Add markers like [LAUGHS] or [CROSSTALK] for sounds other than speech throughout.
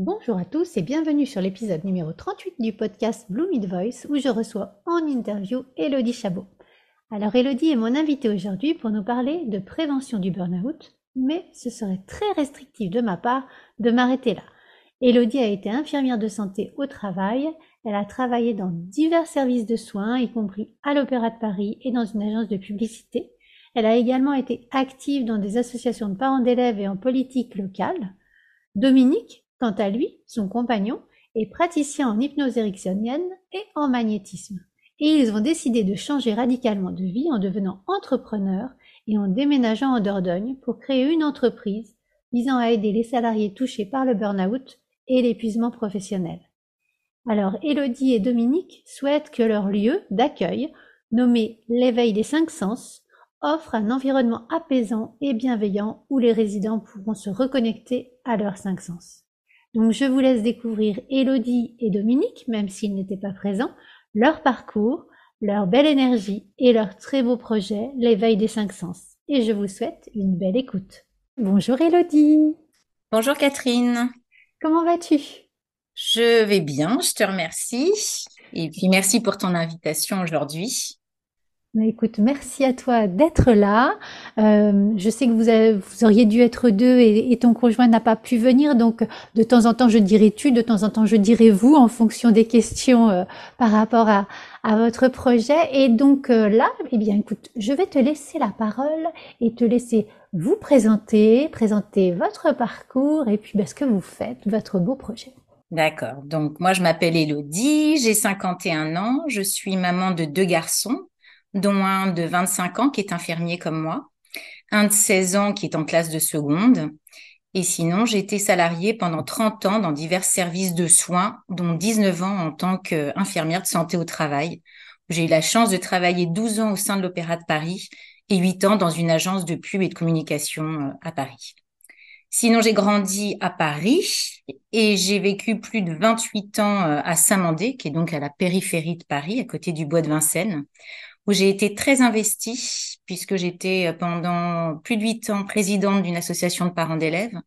Bonjour à tous et bienvenue sur l'épisode numéro 38 du podcast Blue Mid Voice où je reçois en interview Elodie Chabot. Alors Elodie est mon invitée aujourd'hui pour nous parler de prévention du burn-out, mais ce serait très restrictif de ma part de m'arrêter là. Elodie a été infirmière de santé au travail, elle a travaillé dans divers services de soins, y compris à l'Opéra de Paris et dans une agence de publicité. Elle a également été active dans des associations de parents d'élèves et en politique locale. Dominique, Quant à lui, son compagnon est praticien en hypnose ericksonienne et en magnétisme. Et ils ont décidé de changer radicalement de vie en devenant entrepreneurs et en déménageant en Dordogne pour créer une entreprise visant à aider les salariés touchés par le burn-out et l'épuisement professionnel. Alors Elodie et Dominique souhaitent que leur lieu d'accueil, nommé l'éveil des cinq sens, offre un environnement apaisant et bienveillant où les résidents pourront se reconnecter à leurs cinq sens. Donc je vous laisse découvrir Elodie et Dominique, même s'ils n'étaient pas présents, leur parcours, leur belle énergie et leur très beau projet, l'éveil des cinq sens. Et je vous souhaite une belle écoute. Bonjour Elodie. Bonjour Catherine. Comment vas-tu? Je vais bien, je te remercie. Et puis merci pour ton invitation aujourd'hui. Écoute, merci à toi d'être là. Euh, je sais que vous, auriez dû être deux et, ton conjoint n'a pas pu venir, donc de temps en temps je dirai tu, de temps en temps je dirai vous en fonction des questions euh, par rapport à, à, votre projet. Et donc euh, là, eh bien écoute, je vais te laisser la parole et te laisser vous présenter, présenter votre parcours et puis ben, ce que vous faites, votre beau projet. D'accord. Donc moi je m'appelle Elodie, j'ai 51 ans, je suis maman de deux garçons dont un de 25 ans qui est infirmier comme moi, un de 16 ans qui est en classe de seconde. Et sinon, j'ai été salariée pendant 30 ans dans divers services de soins, dont 19 ans en tant qu'infirmière de santé au travail. J'ai eu la chance de travailler 12 ans au sein de l'Opéra de Paris et 8 ans dans une agence de pub et de communication euh, à Paris. Sinon, j'ai grandi à Paris et j'ai vécu plus de 28 ans euh, à Saint-Mandé, qui est donc à la périphérie de Paris, à côté du bois de Vincennes, où j'ai été très investie puisque j'étais euh, pendant plus de huit ans présidente d'une association de parents d'élèves.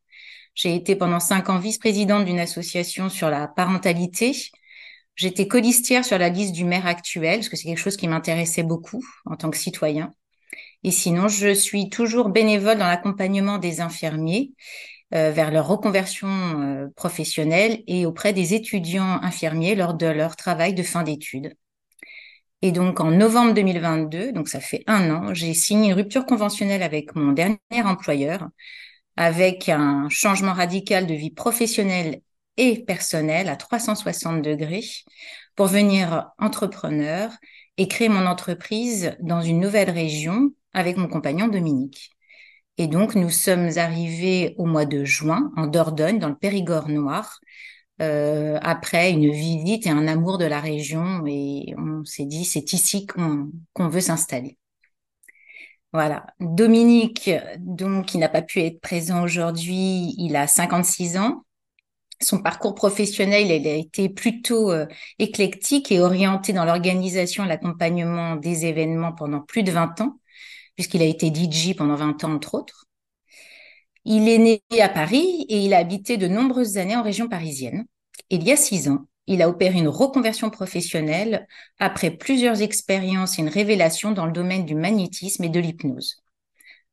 J'ai été pendant cinq ans vice-présidente d'une association sur la parentalité. J'étais colistière sur la liste du maire actuel, parce que c'est quelque chose qui m'intéressait beaucoup en tant que citoyen. Et sinon, je suis toujours bénévole dans l'accompagnement des infirmiers euh, vers leur reconversion euh, professionnelle et auprès des étudiants infirmiers lors de leur travail de fin d'études. Et donc, en novembre 2022, donc ça fait un an, j'ai signé une rupture conventionnelle avec mon dernier employeur, avec un changement radical de vie professionnelle et personnelle à 360 degrés pour venir entrepreneur et créer mon entreprise dans une nouvelle région avec mon compagnon Dominique. Et donc, nous sommes arrivés au mois de juin en Dordogne, dans le Périgord noir, euh, après une visite et un amour de la région et on s'est dit c'est ici qu'on veut s'installer. Voilà. Dominique, donc, il n'a pas pu être présent aujourd'hui, il a 56 ans. Son parcours professionnel, il a été plutôt euh, éclectique et orienté dans l'organisation et l'accompagnement des événements pendant plus de 20 ans, puisqu'il a été DJ pendant 20 ans, entre autres. Il est né à Paris et il a habité de nombreuses années en région parisienne. Il y a six ans, il a opéré une reconversion professionnelle après plusieurs expériences et une révélation dans le domaine du magnétisme et de l'hypnose.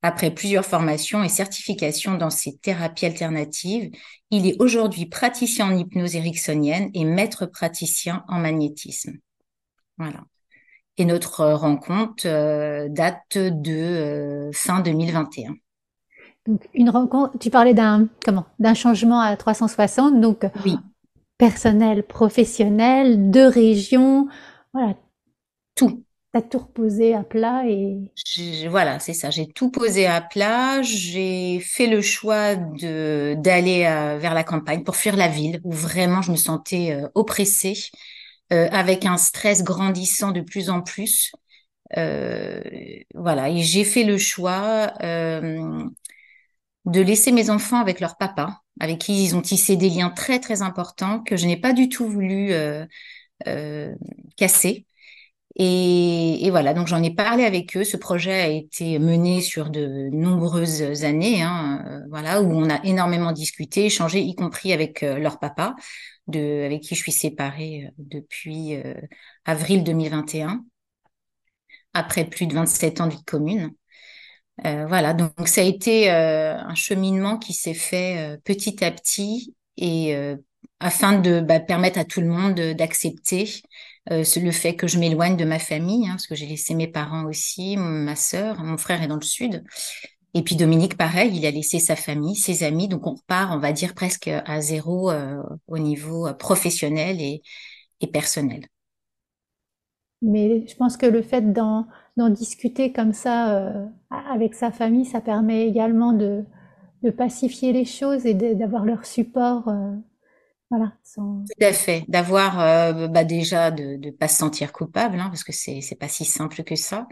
Après plusieurs formations et certifications dans ces thérapies alternatives, il est aujourd'hui praticien en hypnose ericksonienne et maître praticien en magnétisme. Voilà. Et notre rencontre euh, date de euh, fin 2021. Donc une rencontre, tu parlais d'un comment d'un changement à 360, donc oui. personnel, professionnel, de région, voilà. Tout. Tu as tout reposé à plat et. voilà, c'est ça. J'ai tout posé à plat. J'ai fait le choix de d'aller euh, vers la campagne pour fuir la ville où vraiment je me sentais euh, oppressée avec un stress grandissant de plus en plus. voilà, et j'ai fait le choix de laisser mes enfants avec leur papa, avec qui ils ont tissé des liens très très importants que je n'ai pas du tout voulu casser. Et, voilà, donc j'en ai parlé avec eux. Ce projet a été mené sur de nombreuses années, hein, euh, voilà, où on a énormément discuté, échangé, y compris avec euh, leur papa, de, avec qui je suis séparée euh, depuis avril 2021, après plus de 27 ans de vie commune. Voilà, donc ça a été un cheminement qui s'est fait petit à petit et afin de bah, permettre à tout le monde d'accepter euh, le fait que je m'éloigne de ma famille, hein, parce que j'ai laissé mes parents aussi, ma sœur, mon frère est dans le sud. Et puis Dominique, pareil, il a laissé sa famille, ses amis, donc on repart, on va dire presque à zéro euh, au niveau euh, professionnel et, personnel. Mais je pense que le fait d'en discuter comme ça avec sa famille, ça permet également de, de pacifier les choses et d'avoir leur support voilà, Tout à fait, d'avoir euh, bah déjà de ne pas se sentir coupable, hein, parce que c'est c'est pas si simple que ça.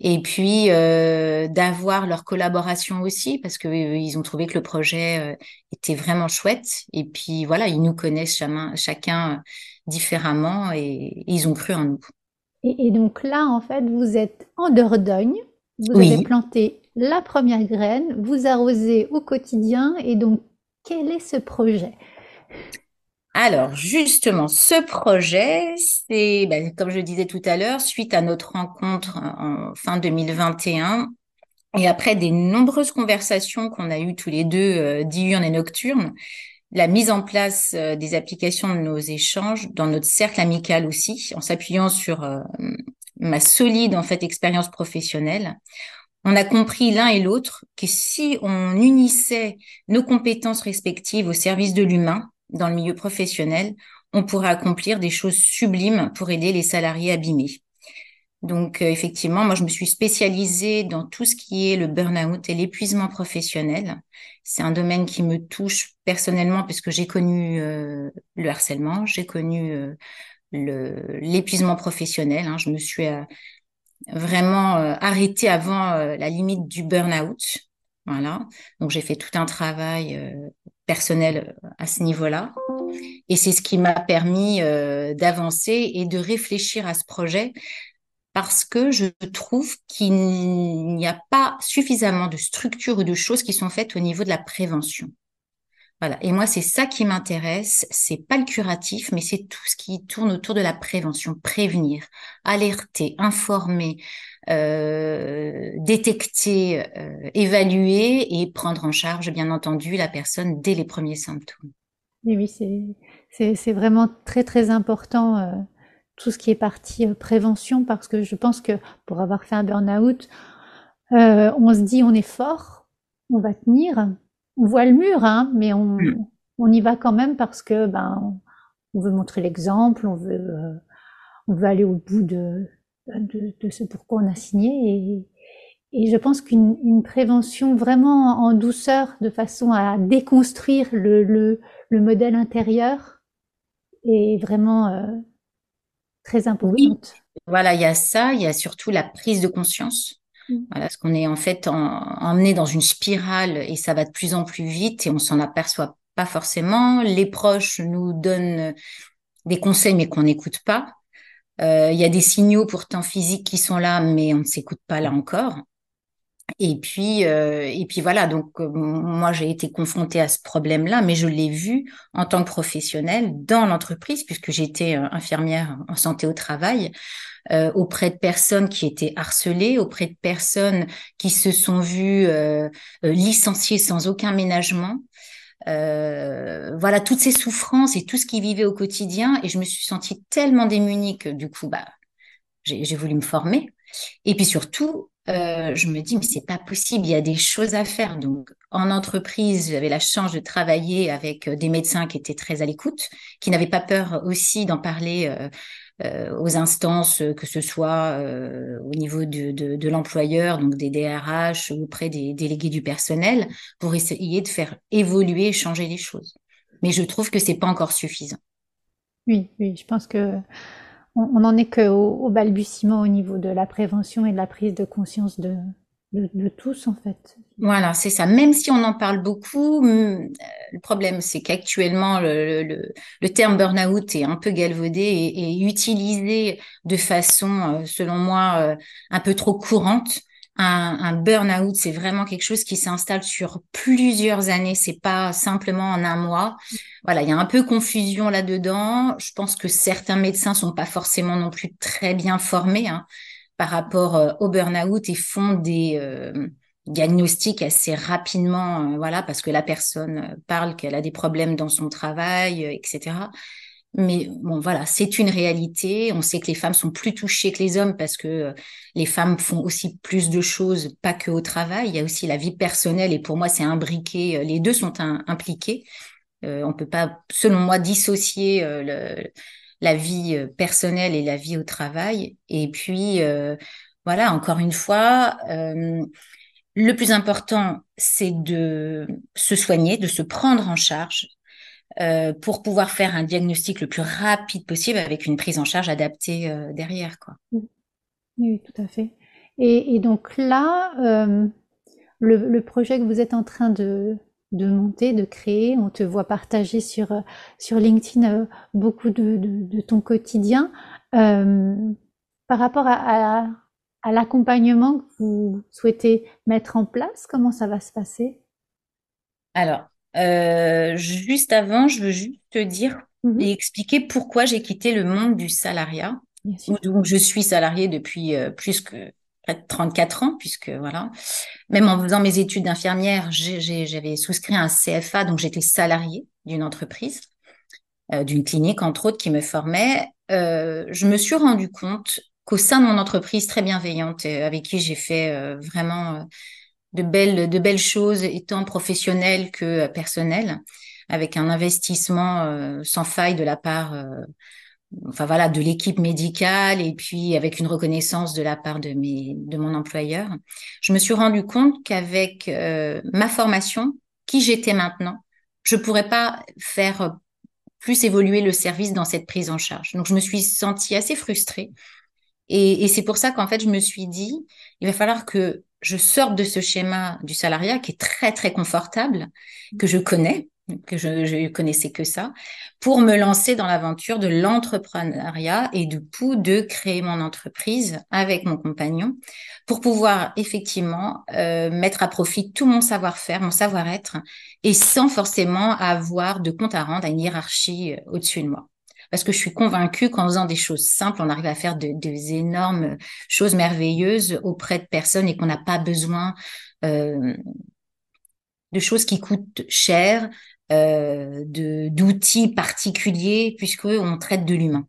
Et puis euh, d'avoir leur collaboration aussi, parce que euh, ils ont trouvé que le projet était vraiment chouette. Et puis voilà, ils nous connaissent chacun, chacun différemment et, ils ont cru en nous. Et, donc là, en fait, vous êtes en Dordogne, vous avez planté la première graine, vous arrosez au quotidien, et donc quel est ce projet? Alors, justement, ce projet, c'est, ben, comme je disais tout à l'heure, suite à notre rencontre en fin 2021, et après des nombreuses conversations qu'on a eues tous les deux, euh, diurnes et nocturnes, la mise en place euh, des applications de nos échanges dans notre cercle amical aussi, en s'appuyant sur euh, ma solide en fait expérience professionnelle, on a compris l'un et l'autre que si on unissait nos compétences respectives au service de l'humain, dans le milieu professionnel, on pourrait accomplir des choses sublimes pour aider les salariés abîmés. Donc euh, effectivement, moi je me suis spécialisée dans tout ce qui est le burn-out et l'épuisement professionnel. C'est un domaine qui me touche personnellement parce que j'ai connu euh, le harcèlement, j'ai connu euh, l'épuisement professionnel. Hein. Je me suis vraiment arrêtée avant la limite du burn-out. Voilà. Donc j'ai fait tout un travail personnel à ce niveau-là. Et c'est ce qui m'a permis euh, d'avancer et de réfléchir à ce projet parce que je trouve qu'il n'y a pas suffisamment de structures ou de choses qui sont faites au niveau de la prévention. Voilà. Et moi, c'est ça qui m'intéresse. C'est pas le curatif, mais c'est tout ce qui tourne autour de la prévention, prévenir, alerter, informer, euh, détecter, euh, évaluer et prendre en charge, bien entendu, la personne dès les premiers symptômes. Oui, oui, c'est, c'est, vraiment très, très important, euh, tout ce qui est partie prévention, parce que je pense que pour avoir fait un burn-out, on se dit on est fort, on va tenir, on voit le mur, hein, mais on, mm. on y va quand même parce que ben, on veut montrer l'exemple, on veut, on veut aller au bout de, de, de, ce pourquoi on a signé. Et, et je pense qu'une prévention vraiment en douceur, de façon à déconstruire le, le, le modèle intérieur, est vraiment euh, très importante. Voilà, il y a ça, il y a surtout la prise de conscience. Mm. Voilà, parce qu'on est en fait emmené dans une spirale et ça va de plus en plus vite et on s'en aperçoit pas forcément. Les proches nous donnent des conseils mais qu'on n'écoute pas. Euh, il y a des signaux pourtant physiques qui sont là, mais on ne s'écoute pas là encore. Et puis, euh, et puis voilà. Donc euh, moi, j'ai été confrontée à ce problème-là, mais je l'ai vu en tant que professionnelle dans l'entreprise, puisque j'étais infirmière en santé au travail, auprès de personnes qui étaient harcelées, auprès de personnes qui se sont vues licenciées sans aucun ménagement. Euh, voilà toutes ces souffrances et tout ce qu'il vivait au quotidien et je me suis sentie tellement démunie que du coup bah j'ai voulu me former et puis surtout euh, je me dis mais c'est pas possible il y a des choses à faire donc en entreprise j'avais la chance de travailler avec des médecins qui étaient très à l'écoute qui n'avaient pas peur aussi d'en parler euh, euh, aux instances, que ce soit euh, au niveau de l'employeur, donc des DRH ou auprès des délégués du personnel, pour essayer de faire évoluer, changer les choses. Mais je trouve que c'est pas encore suffisant. Oui, oui, je pense que on n'en est qu'au au balbutiement au niveau de la prévention et de la prise de conscience de, tous, en fait. Voilà, c'est ça. Même si on en parle beaucoup, hum, euh, le problème, c'est qu'actuellement, le, terme burn-out est un peu galvaudé et, et, utilisé de façon, euh, selon moi, euh, un peu trop courante. Un, burn-out, c'est vraiment quelque chose qui s'installe sur plusieurs années. C'est pas simplement en un mois. Voilà, il y a un peu confusion là-dedans. Je pense que certains médecins sont pas forcément non plus très bien formés. Hein par rapport euh, au burn-out et font des euh, diagnostics assez rapidement, euh, voilà, parce que la personne parle qu'elle a des problèmes dans son travail, etc. Mais bon, voilà, c'est une réalité. On sait que les femmes sont plus touchées que les hommes parce que les femmes font aussi plus de choses, pas que au travail. Il y a aussi la vie personnelle et pour moi, c'est imbriqué. Les deux sont impliqués. Euh, on peut pas, selon moi, dissocier le, la vie euh, personnelle et la vie au travail. Et puis, euh, voilà, encore une fois, euh, le plus important, c'est de se soigner, de se prendre en charge pour pouvoir faire un diagnostic le plus rapide possible avec une prise en charge adaptée derrière. Quoi. Oui, tout à fait. Et, donc là, le, projet que vous êtes en train de, de monter, de créer. On te voit partager sur, euh, sur LinkedIn euh, beaucoup de, de, ton quotidien. Euh, par rapport à, à, l'accompagnement que vous souhaitez mettre en place, comment ça va se passer? Alors, euh, juste avant, je veux juste te dire mhm. et expliquer pourquoi j'ai quitté le monde du salariat. Donc, je suis salariée depuis plus que près de 34 ans, puisque voilà, même en faisant mes études d'infirmière, j'avais souscrit un CFA, donc j'étais salariée d'une entreprise, euh, d'une clinique entre autres qui me formait. Euh, je me suis rendu compte qu'au sein de mon entreprise très bienveillante, euh, avec qui j'ai fait euh, vraiment de belles, de belles choses, étant professionnelle que personnelle, avec un investissement sans faille de la part enfin voilà, de l'équipe médicale et puis avec une reconnaissance de la part de mes, de mon employeur, je me suis rendu compte qu'avec euh, ma formation, qui j'étais maintenant, je pourrais pas faire plus évoluer le service dans cette prise en charge. Donc je me suis sentie assez frustrée et, et c'est pour ça qu'en fait je me suis dit, il va falloir que je sorte de ce schéma du salariat qui est très très confortable, que je connais, que je, je connaissais que ça, pour me lancer dans l'aventure de l'entrepreneuriat et du coup de créer mon entreprise avec mon compagnon pour pouvoir effectivement euh, mettre à profit tout mon savoir-faire, mon savoir-être et sans forcément avoir de compte à rendre à une hiérarchie euh, au-dessus de moi. Parce que je suis convaincue qu'en faisant des choses simples, on arrive à faire de, des énormes choses merveilleuses auprès de personnes et qu'on n'a pas besoin euh, de choses qui coûtent cher, euh, d'outils particuliers puisque on traite de l'humain.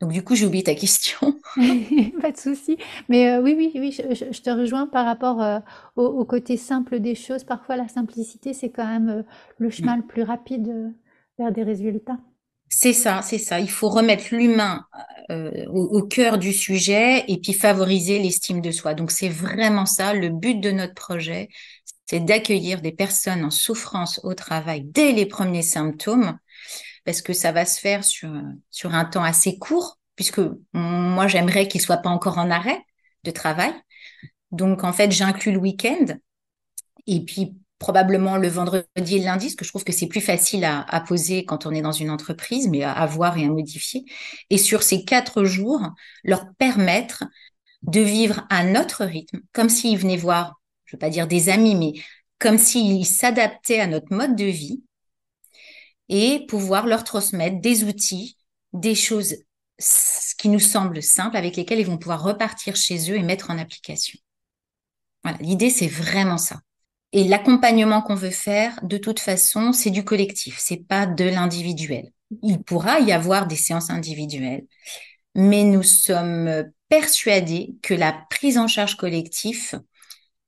Donc du coup, j'ai oublié ta question. [LAUGHS] [LAUGHS] Pas de souci. Mais euh, oui, oui, oui, je, te rejoins par rapport euh, au, côté simple des choses. Parfois, la simplicité, c'est quand même le chemin le plus rapide des résultats. C'est ça, c'est ça. Il faut remettre l'humain au, au, cœur du sujet et puis favoriser l'estime de soi. Donc c'est vraiment ça le but de notre projet, c'est d'accueillir des personnes en souffrance au travail dès les premiers symptômes, parce que ça va se faire sur, sur un temps assez court, puisque moi j'aimerais qu'ils soient pas encore en arrêt de travail. Donc en fait, j'inclus le week-end et puis probablement le vendredi et le lundi, parce que je trouve que c'est plus facile à, à, poser quand on est dans une entreprise, mais à, à voir et à modifier. Et sur ces quatre jours, leur permettre de vivre à notre rythme, comme s'ils venaient voir je veux pas dire des amis, mais comme s'ils s'adaptaient à notre mode de vie et pouvoir leur transmettre des outils, des choses qui nous semblent simples avec lesquelles ils vont pouvoir repartir chez eux et mettre en application. Voilà, l'idée c'est vraiment ça. Et l'accompagnement qu'on veut faire, de toute façon, c'est du collectif, c'est pas de l'individuel. Il pourra y avoir des séances individuelles, mais nous sommes persuadés que la prise en charge collective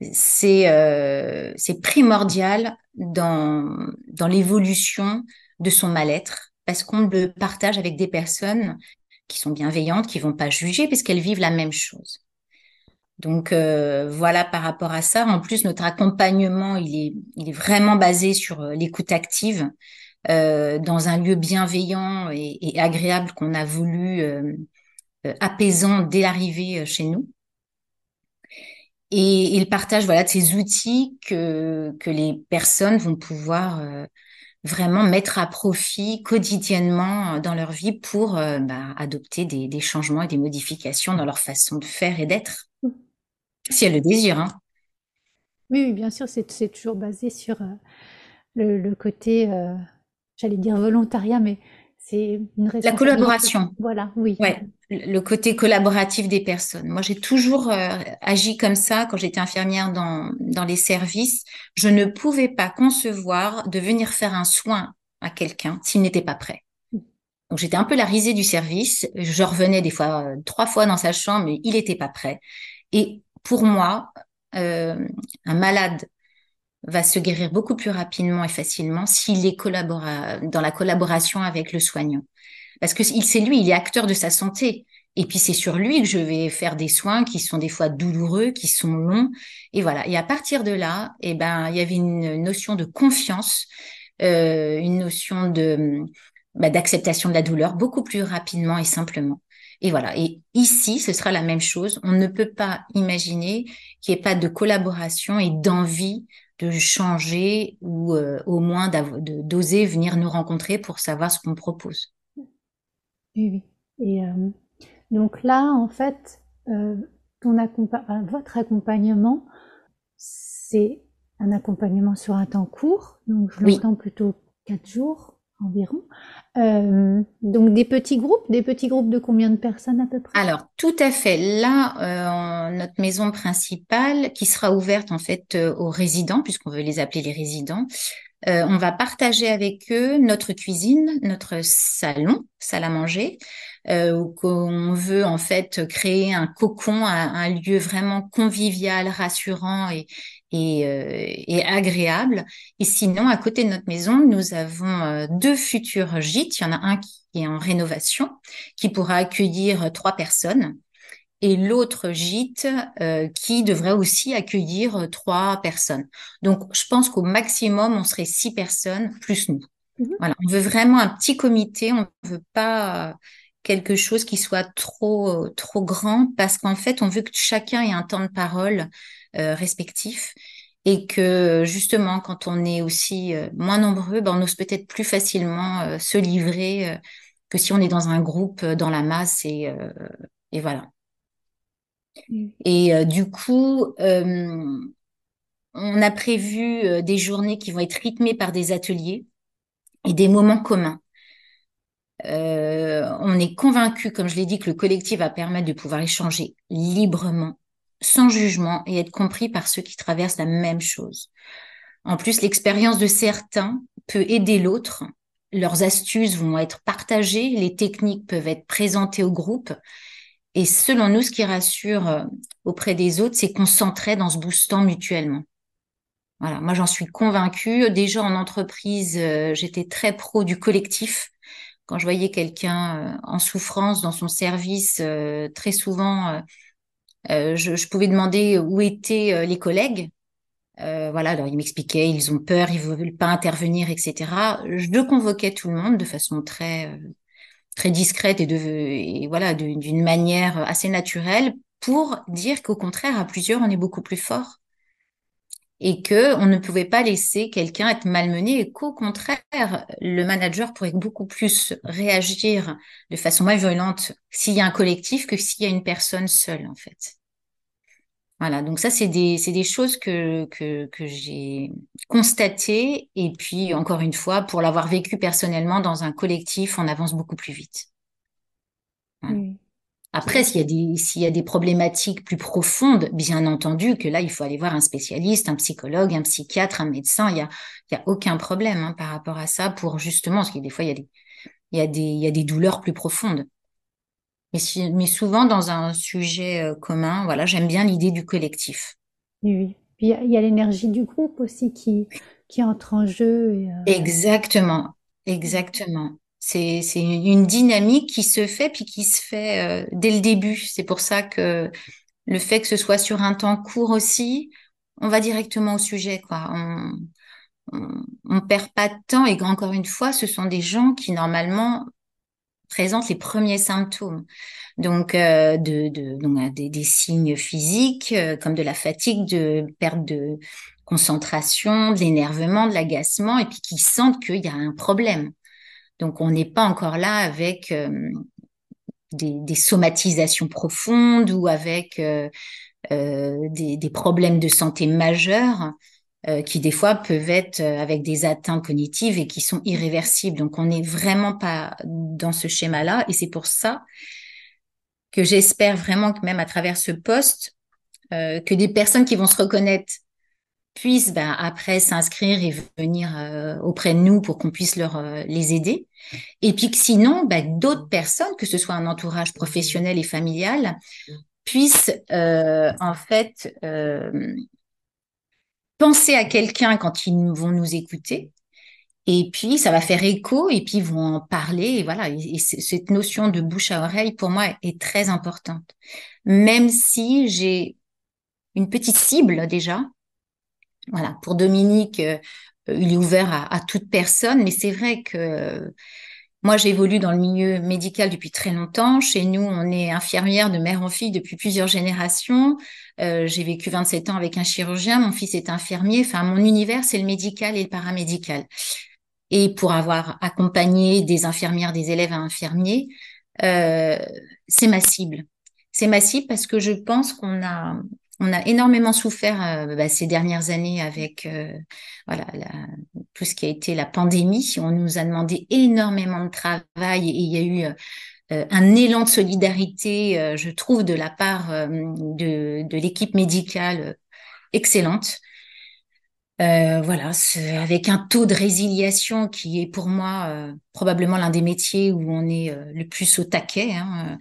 c'est euh, primordial dans dans l'évolution de son mal-être parce qu'on le partage avec des personnes qui sont bienveillantes, qui vont pas juger parce qu'elles vivent la même chose. Donc euh, voilà par rapport à ça. En plus, notre accompagnement, il est, vraiment basé sur euh, l'écoute active. dans un lieu bienveillant et, agréable qu'on a voulu apaisant dès l'arrivée chez nous. Et, il partage voilà ces outils que les personnes vont pouvoir vraiment mettre à profit quotidiennement dans leur vie pour bah, adopter des, changements et des modifications dans leur façon de faire et d'être. Si elles le désirent. Hein. Oui, bien sûr, c'est toujours basé sur euh, le, côté, euh, j'allais dire volontariat, mais c'est une La collaboration. Voilà, oui. Ouais, le côté collaboratif des personnes. Moi, j'ai toujours euh, agi comme ça quand j'étais infirmière dans, dans les services. Je ne pouvais pas concevoir de venir faire un soin à quelqu'un s'il n'était pas prêt. Donc j'étais un peu la risée du service. Je revenais des fois trois fois dans sa chambre, mais il n'était pas prêt. Et pour moi, euh, un malade va se guérir beaucoup plus rapidement et facilement s'il est dans la collaboration avec le soignant. Parce que c'est lui, il est acteur de sa santé. Et puis c'est sur lui que je vais faire des soins qui sont des fois douloureux, qui sont longs. Et voilà. Et à partir de là, eh ben, il y avait une notion de confiance, euh, une notion de bah, d'acceptation de la douleur beaucoup plus rapidement et simplement. Et voilà. Et ici, ce sera la même chose. On ne peut pas imaginer qu'il n'y ait pas de collaboration et d'envie de changer ou euh, au moins d'oser venir nous rencontrer pour savoir ce qu'on propose. Oui, Et euh, donc là, en fait, euh, ton votre accompagnement, c'est un accompagnement sur un temps court, donc je l'entends plutôt quatre jours environ. Euh, donc des petits groupes, des petits groupes de combien de personnes à peu près? Alors tout à fait. Là, euh, notre maison principale qui sera ouverte en fait euh, aux résidents, puisqu'on veut les appeler les résidents, euh, on va partager avec eux notre cuisine, notre salon, salle à manger, euh, où on veut en fait créer un cocon, un, un lieu vraiment convivial, rassurant et, et, euh, et, agréable. Et sinon, à côté de notre maison, nous avons euh, deux futurs gîtes. Il y en a un qui est en rénovation, qui pourra accueillir trois personnes et l'autre gîte euh, qui devrait aussi accueillir euh, trois personnes. Donc, je pense qu'au maximum, on serait six personnes plus nous. Mhm. Voilà, on veut vraiment un petit comité, on ne veut pas quelque chose qui soit trop trop grand parce qu'en fait, on veut que chacun ait un temps de parole euh, respectif et que justement, quand on est aussi euh, moins nombreux, ben, on ose peut-être plus facilement se livrer que si on est dans un groupe dans la masse et, et voilà. Mm. Et euh, du coup, euh, on a prévu euh, des journées qui vont être rythmées par des ateliers et des moments communs. on est convaincu, comme je l'ai dit, que le collectif va permettre de pouvoir échanger librement, sans jugement et être compris par ceux qui traversent la même chose. En plus, l'expérience de certains peut aider l'autre. Leurs astuces vont être partagées, les techniques peuvent être présentées au groupe et selon nous, ce qui rassure euh, auprès des autres, c'est qu'on s'entraide en se boostant mutuellement. Voilà, moi j'en suis convaincue. Déjà en entreprise, euh, j'étais très pro du collectif. Quand je voyais quelqu'un euh, en souffrance dans son service, très souvent, je, je, pouvais demander où étaient les collègues. voilà, alors ils m'expliquaient, ils ont peur, ils veulent pas intervenir, etc. Je convoquais tout le monde de façon très très discrète et, de, et voilà d'une manière assez naturelle pour dire qu'au contraire, à plusieurs, on est beaucoup plus fort et que on ne pouvait pas laisser quelqu'un être malmené et qu'au contraire, le manager pourrait beaucoup plus réagir de façon moins violente s'il y a un collectif que s'il y a une personne seule, en fait. Voilà, donc ça, c'est des, c'est des choses que, que, que j'ai constatées. Et puis, encore une fois, pour l'avoir vécu personnellement dans un collectif, on avance beaucoup plus vite. Après, s'il y, a des, s'il y a des problématiques plus profondes, bien entendu que là, il faut aller voir un spécialiste, un psychologue, un psychiatre, un médecin. Il n'y a, il y a aucun problème hein, par rapport à ça pour justement, parce que des fois, il y a des, il y a des, il y a des douleurs plus profondes. Mais, mais souvent dans un sujet euh, commun, voilà, j'aime bien l'idée du collectif. Oui, Puis il y a, l'énergie du groupe aussi qui, qui entre en jeu. Et, euh, Exactement, exactement. C'est, une dynamique qui se fait puis qui se fait euh, dès le début. C'est pour ça que le fait que ce soit sur un temps court aussi, on va directement au sujet, quoi. On, on, perd pas de temps et encore une fois, ce sont des gens qui normalement présentent les premiers symptômes. Donc, euh, de, de, donc des, des, signes physiques euh, comme de la fatigue, de perte de concentration, de l'énervement, de l'agacement, et puis qui sentent qu'il y a un problème. Donc, on n'est pas encore là avec euh, des, somatisations profondes ou avec euh, euh, des, problèmes de santé majeurs qui des fois peuvent être avec des atteintes cognitives et qui sont irréversibles. Donc on n'est vraiment pas dans ce schéma-là et c'est pour ça que j'espère vraiment que même à travers ce poste, que des personnes qui vont se reconnaître puissent ben, après s'inscrire et venir euh, auprès de nous pour qu'on puisse leur euh, les aider. Et puis que sinon, ben, d'autres personnes, que ce soit un entourage professionnel et familial, puissent euh, en fait penser à quelqu'un quand ils vont nous écouter. Et puis, ça va faire écho et puis ils vont en parler. Et voilà, et cette notion de bouche à oreille, pour moi, est très importante. Même si j'ai une petite cible déjà. Voilà, pour Dominique, euh, il est ouvert à, toute personne, mais c'est vrai que moi, j'évolue dans le milieu médical depuis très longtemps. Chez nous, on est infirmière de mère en fille depuis plusieurs générations. Euh, j'ai vécu 27 ans avec un chirurgien. Mon fils est infirmier. Enfin, mon univers, c'est le médical et le paramédical. Et pour avoir accompagné des infirmières, des élèves à infirmiers, euh, c'est ma cible. C'est ma cible parce que je pense qu'on a on a énormément souffert euh, bah, ces dernières années avec euh, tout ce qui a été la pandémie. On nous a demandé énormément de travail et il y a eu euh, un élan de solidarité, je trouve, de la part de, l'équipe médicale excellente. Voilà, avec un taux de résiliation qui est pour moi probablement l'un des métiers où on est le plus au taquet, hein,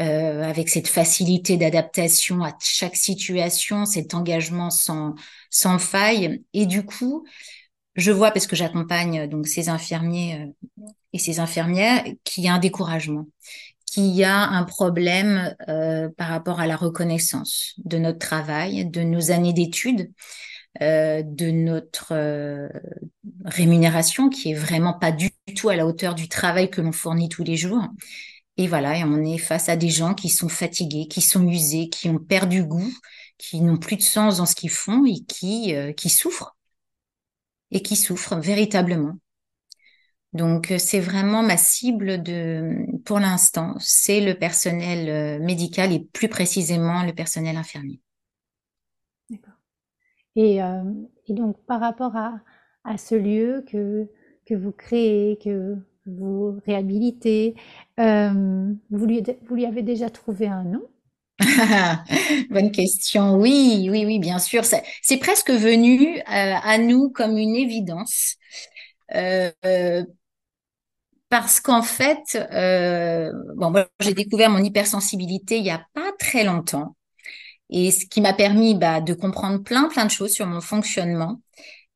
euh, avec cette facilité d'adaptation à chaque situation, cet engagement sans sans faille. Et du coup, je vois parce que j'accompagne donc ces infirmiers et ces infirmières qu'il y a un découragement, qu'il y a un problème par rapport à la reconnaissance de notre travail, de nos années d'études. Euh, de notre euh, rémunération qui est vraiment pas du tout à la hauteur du travail que l'on fournit tous les jours. Et voilà, et on est face à des gens qui sont fatigués, qui sont usés, qui ont perdu goût, qui n'ont plus de sens dans ce qu'ils font et qui, euh, qui souffrent. Et qui souffrent véritablement. Donc c'est vraiment ma cible de pour l'instant, c'est le personnel médical et plus précisément le personnel infirmier. Et, euh, et, donc, par rapport à, à ce lieu que, que vous créez, que vous réhabilitez, euh, vous, lui, avez déjà trouvé un nom? [LAUGHS] Bonne question. Oui, oui, oui, bien sûr. C'est presque venu euh, à nous comme une évidence. Euh, parce qu'en fait, euh, bon, j'ai découvert mon hypersensibilité il y a pas très longtemps et ce qui m'a permis bah, de comprendre plein plein de choses sur mon fonctionnement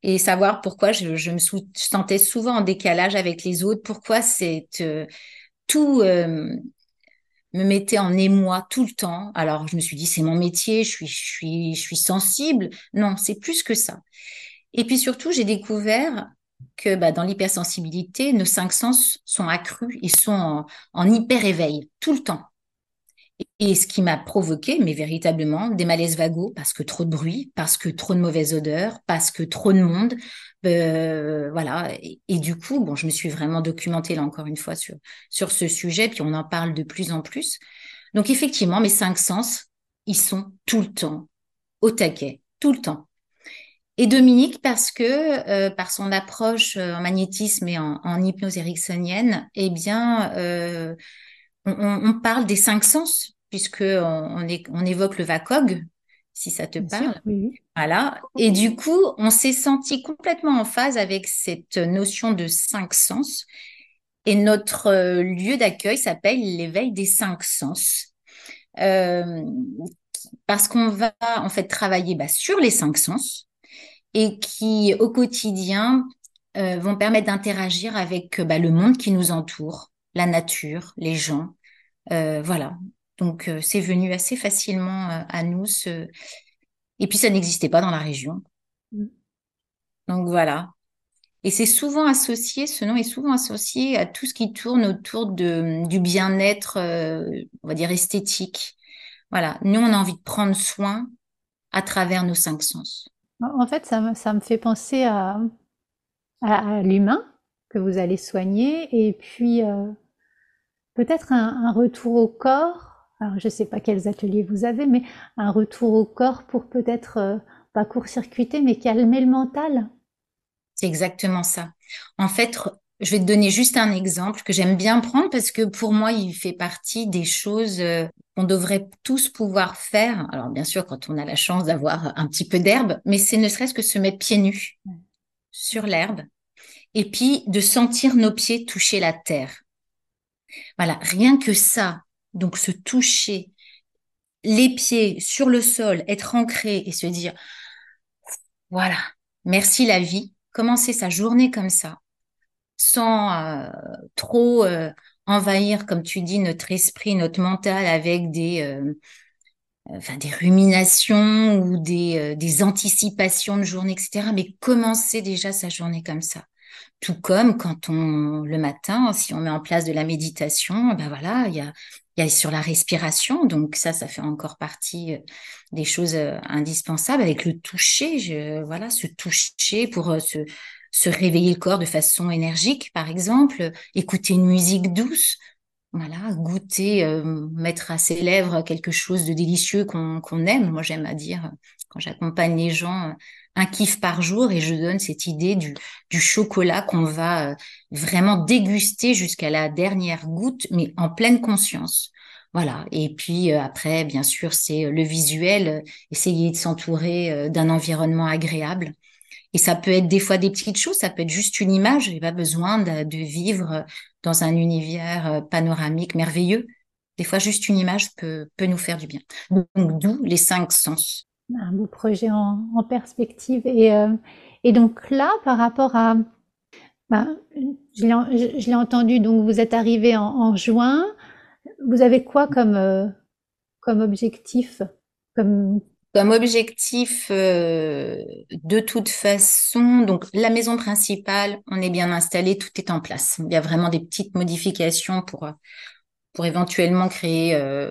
et savoir pourquoi je, me sentais souvent en décalage avec les autres, pourquoi c'est euh, tout euh, me mettait en émoi tout le temps. Alors je me suis dit c'est mon métier, je suis sensible. Non, c'est plus que ça. Et puis surtout j'ai découvert que bah, dans l'hypersensibilité, nos cinq sens sont accrus et sont en, en hyper éveil tout le temps. Et ce qui m'a provoqué, mais véritablement, des malaises vagos, parce que trop de bruit, parce que trop de mauvaises odeurs, parce que trop de monde. Euh, voilà. Et, du coup, bon, je me suis vraiment documentée là encore une fois sur, sur ce sujet, puis on en parle de plus en plus. Donc effectivement, mes cinq sens, ils sont tout le temps au taquet, tout le temps. Et Dominique, parce que euh, par son approche en magnétisme et en, en hypnose ericksonienne, eh bien, euh, on, parle des cinq sens, puisque on, on, évoque le VACOG, si ça te parle. Voilà. Et du coup, on s'est senti complètement en phase avec cette notion de cinq sens. Et notre euh, lieu d'accueil s'appelle l'éveil des cinq sens. Euh, parce qu'on va en fait travailler bah, sur les cinq sens et qui au quotidien euh, vont permettre d'interagir avec bah, le monde qui nous entoure, la nature, les gens. Euh, voilà. Donc euh, c'est venu assez facilement euh, à nous. Ce... Et puis ça n'existait pas dans la région. Mm. Donc voilà. Et c'est souvent associé, ce nom est souvent associé à tout ce qui tourne autour de, du bien-être, on va dire esthétique. Voilà, nous, on a envie de prendre soin à travers nos cinq sens. En fait, ça me, ça me fait penser à, à, l'humain que vous allez soigner et puis peut-être un, un, retour au corps. Alors, je ne sais pas quels ateliers vous avez, mais un retour au corps pour peut-être euh, pas court-circuiter, mais calmer le mental. C'est exactement ça. En fait, je vais te donner juste un exemple que j'aime bien prendre parce que pour moi, il fait partie des choses euh, qu'on devrait tous pouvoir faire. Alors bien sûr, quand on a la chance d'avoir un petit peu d'herbe, mais c'est ne serait-ce que se mettre pieds nus sur l'herbe et puis de sentir nos pieds toucher la terre. Voilà, rien que ça, donc se toucher les pieds sur le sol, être ancré et se dire, voilà, merci la vie, commencer sa journée comme ça, sans euh, trop euh, envahir, comme tu dis, notre esprit, notre mental avec des, euh, ruminations ou des, des anticipations de journée, etc. Mais commencer déjà sa journée comme ça. Tout comme quand on, le matin, si on met en place de la méditation, ben voilà, il y a, y a sur la respiration, donc ça, ça fait encore partie des choses indispensables. Avec le toucher, voilà, se toucher pour se, se réveiller le corps de façon énergique, par exemple, écouter une musique douce, voilà, goûter, euh, mettre à ses lèvres quelque chose de délicieux qu'on qu'on aime. Moi, j'aime à dire, quand j'accompagne les gens, euh, un kiff par jour et je donne cette idée du, du chocolat qu'on va euh, vraiment déguster jusqu'à la dernière goutte, mais en pleine conscience. Voilà. Et puis après, bien sûr, c'est le visuel, essayer de s'entourer d'un environnement agréable. Et ça peut être des fois des petites choses, ça peut être juste une image. Il n'y a pas besoin de, de, vivre dans un univers euh, panoramique merveilleux. Des fois, juste une image peut, peut nous faire du bien. Donc, d'où les cinq sens. Un beau projet en, perspective. Et, euh, et donc là, par rapport à... Ben, je l'ai entendu, donc vous êtes arrivé en, en, juin. Vous avez quoi comme, euh, comme objectif comme, comme objectif, euh, de toute façon, donc la maison principale, on est bien installé, tout est en place. Il y a vraiment des petites modifications pour pour éventuellement créer. Euh,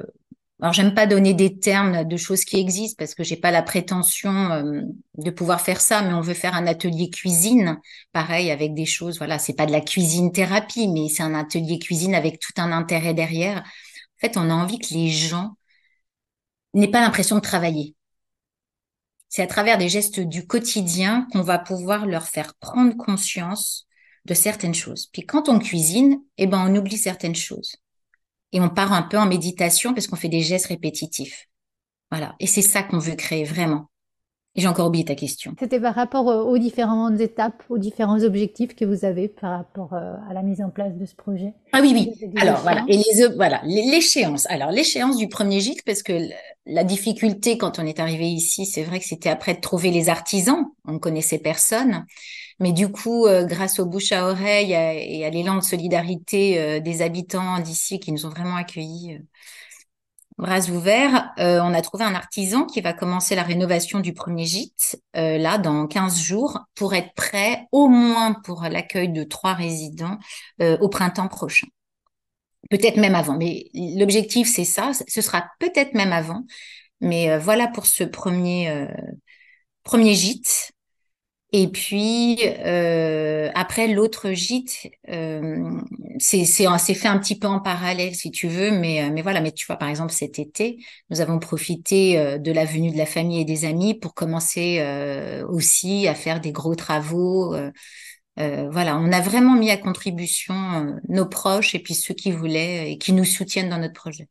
alors j'aime pas donner des termes de choses qui existent parce que j'ai pas la prétention euh, de pouvoir faire ça, mais on veut faire un atelier cuisine, pareil avec des choses. Voilà, c'est pas de la cuisine thérapie, mais c'est un atelier cuisine avec tout un intérêt derrière. En fait, on a envie que les gens n'aient pas l'impression de travailler c'est à travers des gestes du quotidien qu'on va pouvoir leur faire prendre conscience de certaines choses. Puis quand on cuisine, eh ben on oublie certaines choses et on part un peu en méditation parce qu'on fait des gestes répétitifs. Voilà, et c'est ça qu'on veut créer vraiment. J'ai encore oublié ta question. C'était par rapport aux différentes étapes, aux différents objectifs que vous avez par rapport euh, à la mise en place de ce projet. Ah oui, oui. Alors voilà, et les voilà, l'échéance. Alors l'échéance du premier gîte, parce que la difficulté quand on est arrivé ici, c'est vrai que c'était après de trouver les artisans. On ne connaissait personne. Mais du coup, euh, grâce aux bouche à oreille et à l'élan de solidarité euh, des habitants d'ici qui nous ont vraiment accueillis bras ouverts, euh, on a trouvé un artisan qui va commencer la rénovation du premier gîte, euh, là, dans 15 jours, pour être prêt au moins pour l'accueil de trois résidents euh, au printemps prochain. Peut-être même avant, mais l'objectif, c'est ça. Ce sera peut-être même avant. Mais voilà pour ce premier, premier gîte. Et puis euh, après l'autre gîte, euh, c'est fait un petit peu en parallèle si tu veux, mais euh, mais voilà. Mais tu vois par exemple cet été, nous avons profité euh, de la venue de la famille et des amis pour commencer aussi à faire des gros travaux. voilà, on a vraiment mis à contribution nos proches et puis ceux qui voulaient et qui nous soutiennent dans notre projet.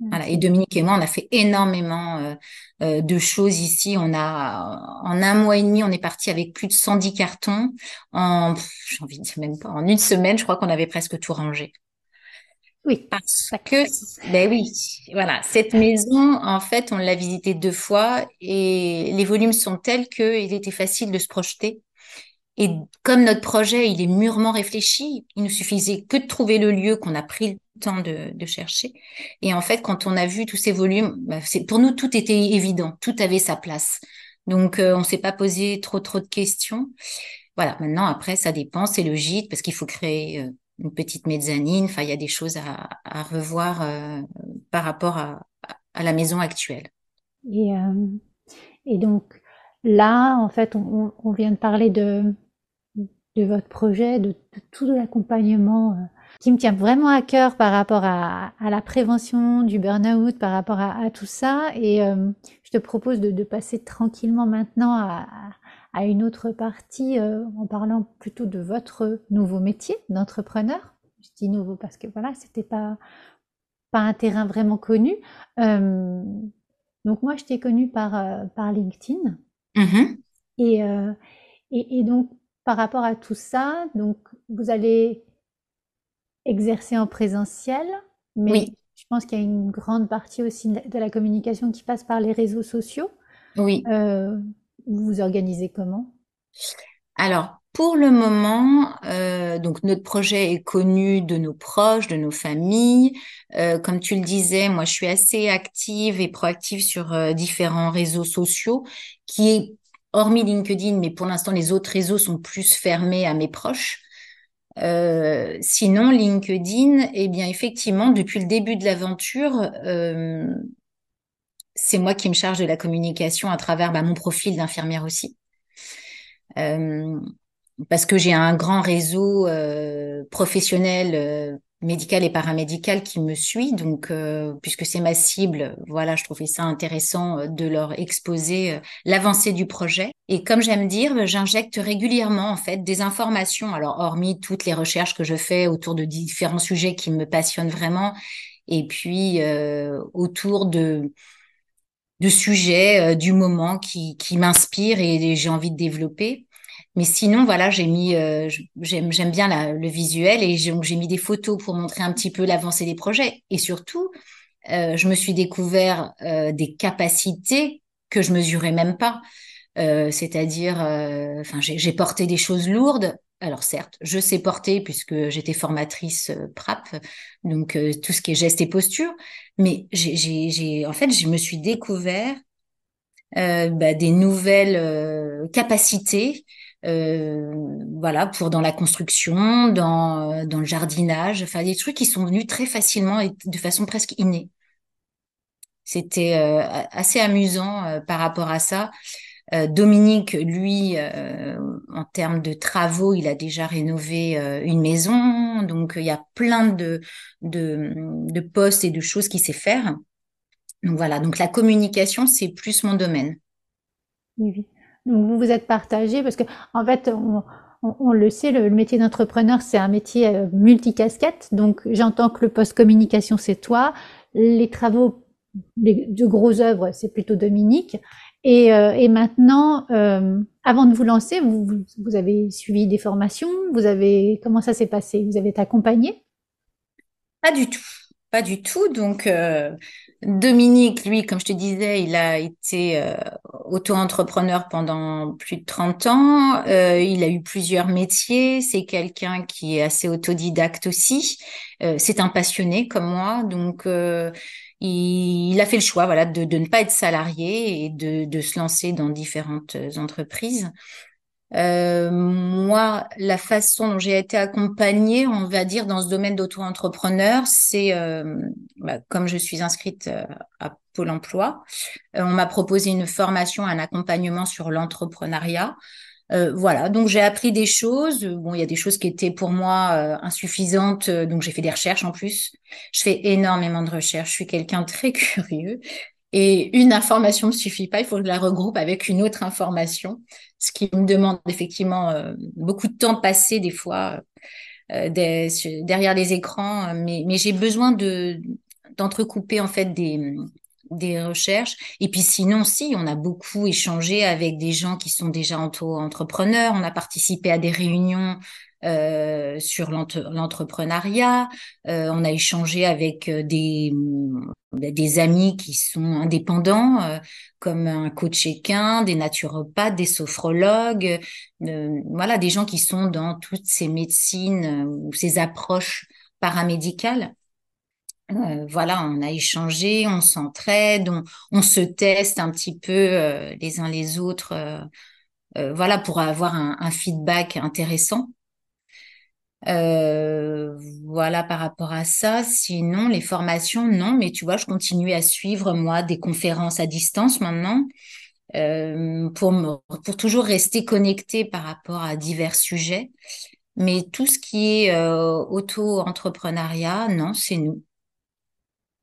Voilà. Et Dominique et moi, on a fait énormément euh, euh, de choses ici. On a, en un mois et demi, on est parti avec plus de 110 cartons. En, j'ai envie de dire même pas, en une semaine, je crois qu'on avait presque tout rangé. Oui. Parce que, ben oui, voilà, cette maison, en fait, on l'a visitée deux fois et les volumes sont tels qu'il était facile de se projeter. Et comme notre projet, il est mûrement réfléchi, il nous suffisait que de trouver le lieu qu'on a pris le temps de, de, chercher. Et en fait, quand on a vu tous ces volumes, bah, pour nous, tout était évident, tout avait sa place. Donc, euh, on s'est pas posé trop trop de questions. voilà, maintenant, après, ça dépend, c'est le gîte, parce qu'il faut créer euh, une petite mezzanine. Enfin, il y a des choses à, à revoir euh, par rapport à, à, la maison actuelle. Et, euh, et donc, là, en fait, on, on, vient de parler de, de votre projet, de, de tout l'accompagnement qui me tient vraiment à cœur par rapport à, à la prévention du burn-out, par rapport à, à, tout ça. Et je te propose de, de passer tranquillement maintenant à, à une autre partie euh, en parlant plutôt de votre nouveau métier d'entrepreneur. Je dis nouveau parce que voilà, c'était pas pas un terrain vraiment connu. Euh, donc moi, je t'ai connu par euh, par LinkedIn. Et, et, et donc par rapport à tout ça, donc vous allez exercer en présentiel, mais oui. je pense qu'il y a une grande partie aussi de la communication qui passe par les réseaux sociaux. Oui. Euh, vous vous organisez comment? Alors, pour le moment, euh, donc notre projet est connu de nos proches, de nos familles. Euh, comme tu le disais, moi, je suis assez active et proactive sur euh, différents réseaux sociaux, qui est hormis LinkedIn, mais pour l'instant, les autres réseaux sont plus fermés à mes proches. Euh, sinon, LinkedIn, eh bien, effectivement, depuis le début de l'aventure, euh, c'est moi qui me charge de la communication à travers bah, mon profil d'infirmière aussi. Euh, parce que j'ai un grand réseau professionnel, euh, médical et paramédical qui me suit. Donc, euh, puisque c'est ma cible, voilà, je trouvais ça intéressant de leur exposer l'avancée du projet. Et comme j'aime dire, j'injecte régulièrement en fait des informations. Alors, hormis toutes les recherches que je fais autour de différents sujets qui me passionnent vraiment, et puis autour de de sujets euh, du moment qui, qui m'inspirent et, j'ai envie de développer. Mais sinon, voilà, j'ai mis, euh, j'aime, bien le visuel et j'ai, mis des photos pour montrer un petit peu l'avancée des projets. Et surtout, euh, je me suis découvert des capacités que je mesurais même pas. c'est-à-dire, enfin, j'ai porté des choses lourdes alors certes, je sais porter puisque j'étais formatrice euh, PRAP, donc euh, tout ce qui est gestes et posture, mais j'ai, en fait, je me suis découvert euh, bah, des nouvelles capacités, voilà, pour dans la construction, dans dans le jardinage, enfin des trucs qui sont venus très facilement et de façon presque innée. C'était assez amusant par rapport à ça. Euh, Dominique, lui, euh, en termes de travaux, il a déjà rénové euh, une maison, donc il y a plein de, de, de postes et de choses qu'il sait faire. Donc voilà, donc la communication, c'est plus mon domaine. Oui. Vous vous êtes partagé parce que en fait, on, on, le sait, le, métier d'entrepreneur, c'est un métier multicasquette. Donc j'entends que le poste communication, c'est toi. Les travaux de grosses œuvres, c'est plutôt Dominique. Et, euh, et maintenant, euh, avant de vous lancer, vous, vous, avez suivi des formations, vous avez comment ça s'est passé? Vous avez été accompagné? Pas du tout, pas du tout. Donc euh, Dominique, lui, comme je te disais, il a été euh, auto-entrepreneur pendant plus de 30 ans. Euh, il a eu plusieurs métiers. C'est quelqu'un qui est assez autodidacte aussi. c'est un passionné comme moi, donc il, a fait le choix voilà, de, ne pas être salarié et de se lancer dans différentes entreprises. Euh, moi, la façon dont j'ai été accompagnée, on va dire, dans ce domaine d'auto-entrepreneur, c'est, euh, bah, comme je suis inscrite euh, à Pôle Emploi, euh, on m'a proposé une formation, un accompagnement sur l'entrepreneuriat. Euh, voilà, donc j'ai appris des choses. Bon, il y a des choses qui étaient pour moi insuffisantes, donc j'ai fait des recherches en plus. Je fais énormément de recherches. Je suis quelqu'un très [LAUGHS] curieux et une information me suffit pas. Il faut que je la regroupe avec une autre information, ce qui me demande effectivement beaucoup de temps passé des fois des, derrière les écrans. Mais, mais j'ai besoin de d'entrecouper en fait des des recherches. Et puis sinon, si, on a beaucoup échangé avec des gens qui sont déjà entrepreneurs. On a participé à des réunions euh, sur l'entrepreneuriat. Euh, on a échangé avec euh, des, des amis qui sont indépendants, euh, comme un coach équin, des naturopathes, des sophrologues, euh, voilà, des gens qui sont dans toutes ces médecines ou ces approches paramédicales. Euh, voilà, on a échangé, on s'entraide, on, on, se teste un petit peu euh, les uns les autres. Euh, voilà, pour avoir un, feedback intéressant. Voilà par rapport à ça. Sinon, les formations, non, mais tu vois, je continue à suivre moi des conférences à distance maintenant pour pour toujours rester connecté par rapport à divers sujets. Mais tout ce qui est auto-entrepreneuriat, non, c'est nous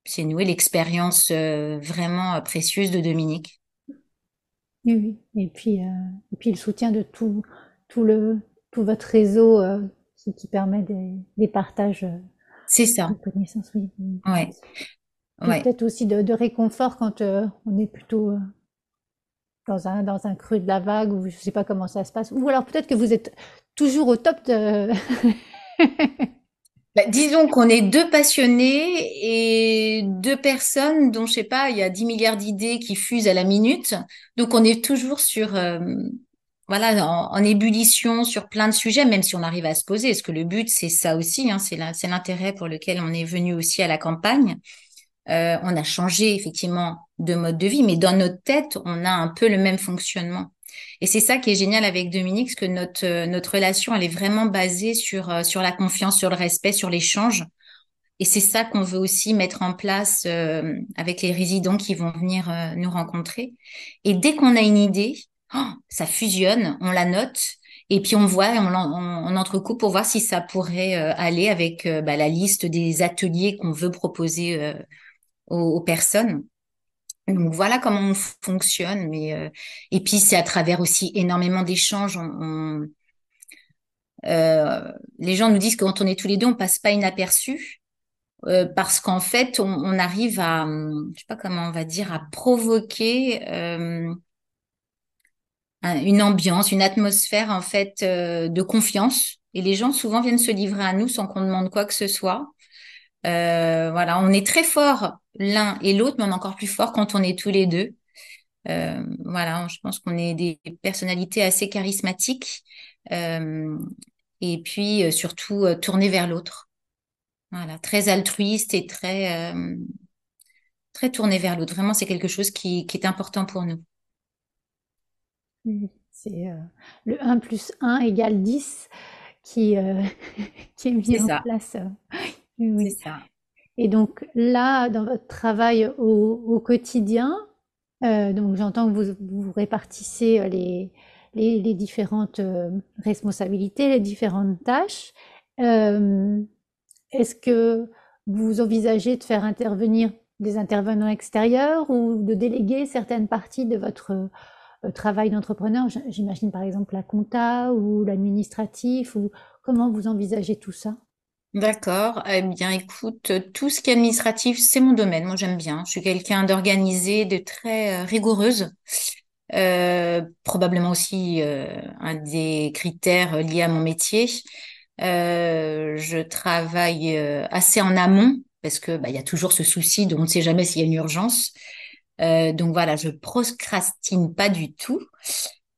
c'est nous et l'expérience euh, vraiment précieuse de Dominique. Oui, Et puis, euh, et puis le soutien de tout, tout, le, tout votre réseau euh, qui, permet des, partages c'est ça. de connaissances. Oui. Ouais. Peut-être aussi de, réconfort quand on est plutôt dans un, dans un creux de la vague ou je ne sais pas comment ça se passe. Ou alors peut-être que vous êtes toujours au top de... [LAUGHS] Bah, disons qu'on est deux passionnés et deux personnes dont, je sais pas, il y a 10 milliards d'idées qui fusent à la minute. Donc, on est toujours sur, euh, voilà, en, ébullition sur plein de sujets, même si on arrive à se poser. Parce que le but, c'est ça aussi, hein, c'est l'intérêt pour lequel on est venu aussi à la campagne. Euh, on a changé effectivement de mode de vie, mais dans notre tête, on a un peu le même fonctionnement. Et c'est ça qui est génial avec Dominique, parce que notre, euh, notre relation, elle est vraiment basée sur, euh, sur la confiance, sur le respect, sur l'échange. Et c'est ça qu'on veut aussi mettre en place euh, avec les résidents qui vont venir nous rencontrer. Et dès qu'on a une idée, ça fusionne, on la note, et puis on voit, on, on, entrecoupe pour voir si ça pourrait aller avec bah, la liste des ateliers qu'on veut proposer aux, personnes. Donc voilà comment on fonctionne. Mais euh, et puis c'est à travers aussi énormément d'échanges. Euh, les gens nous disent que quand on est tous les deux, on passe pas inaperçu euh, parce qu'en fait, on, arrive à, je sais pas comment on va dire, à provoquer une ambiance, une atmosphère en fait de confiance. Et les gens souvent viennent se livrer à nous sans qu'on demande quoi que ce soit. Euh, voilà, on est très fort l'un et l'autre, mais on est encore plus fort quand on est tous les deux. Euh, voilà, je pense qu'on est des personnalités assez charismatiques euh, et puis surtout tournées vers l'autre. Voilà, très altruiste et très très vers l'autre. Vraiment, c'est quelque chose qui, est important pour nous. C'est le 1 plus 1 égale 10 qui, [LAUGHS] qui est mis en place. Oui. C'est ça. Et donc là, dans votre travail au, quotidien, euh, donc j'entends que vous, vous répartissez euh, les, les, différentes euh, responsabilités, les différentes tâches. Est-ce que vous envisagez de faire intervenir des intervenants extérieurs ou de déléguer certaines parties de votre travail d'entrepreneur J'imagine par exemple la compta ou l'administratif ou comment vous envisagez tout ça? D'accord. Eh bien, écoute, tout ce qui est administratif, c'est mon domaine. Moi, j'aime bien. Je suis quelqu'un d'organisé, de très euh, rigoureuse. Euh, probablement aussi euh, un des critères liés à mon métier. je travaille assez en amont parce que bah, il y a toujours ce souci de on ne sait jamais s'il y a une urgence. Donc voilà, je procrastine pas du tout.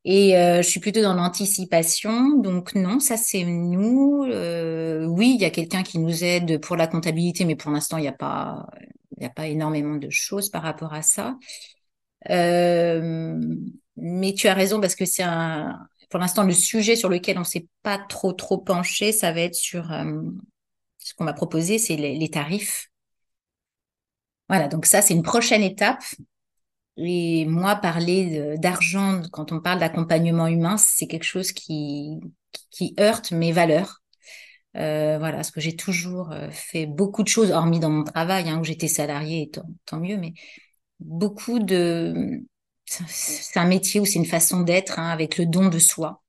Et euh, je suis plutôt dans l'anticipation. Donc non, ça c'est nous. Euh, oui, il y a quelqu'un qui nous aide pour la comptabilité, mais pour l'instant, il n'y a pas, il a pas énormément de choses par rapport à ça. Euh, mais tu as raison parce que c'est un, pour l'instant, le sujet sur lequel on s'est pas trop trop penché, ça va être sur ce qu'on m'a proposé, c'est les tarifs. Voilà, donc ça c'est une prochaine étape et moi, parler d'argent quand on parle d'accompagnement humain, c'est quelque chose qui, qui heurte mes valeurs. Euh, voilà, parce que j'ai toujours euh, fait beaucoup de choses, hormis dans mon travail, hein, où j'étais salariée, tant, tant, mieux, mais beaucoup de... C'est un métier où c'est une façon d'être hein, avec le don de soi.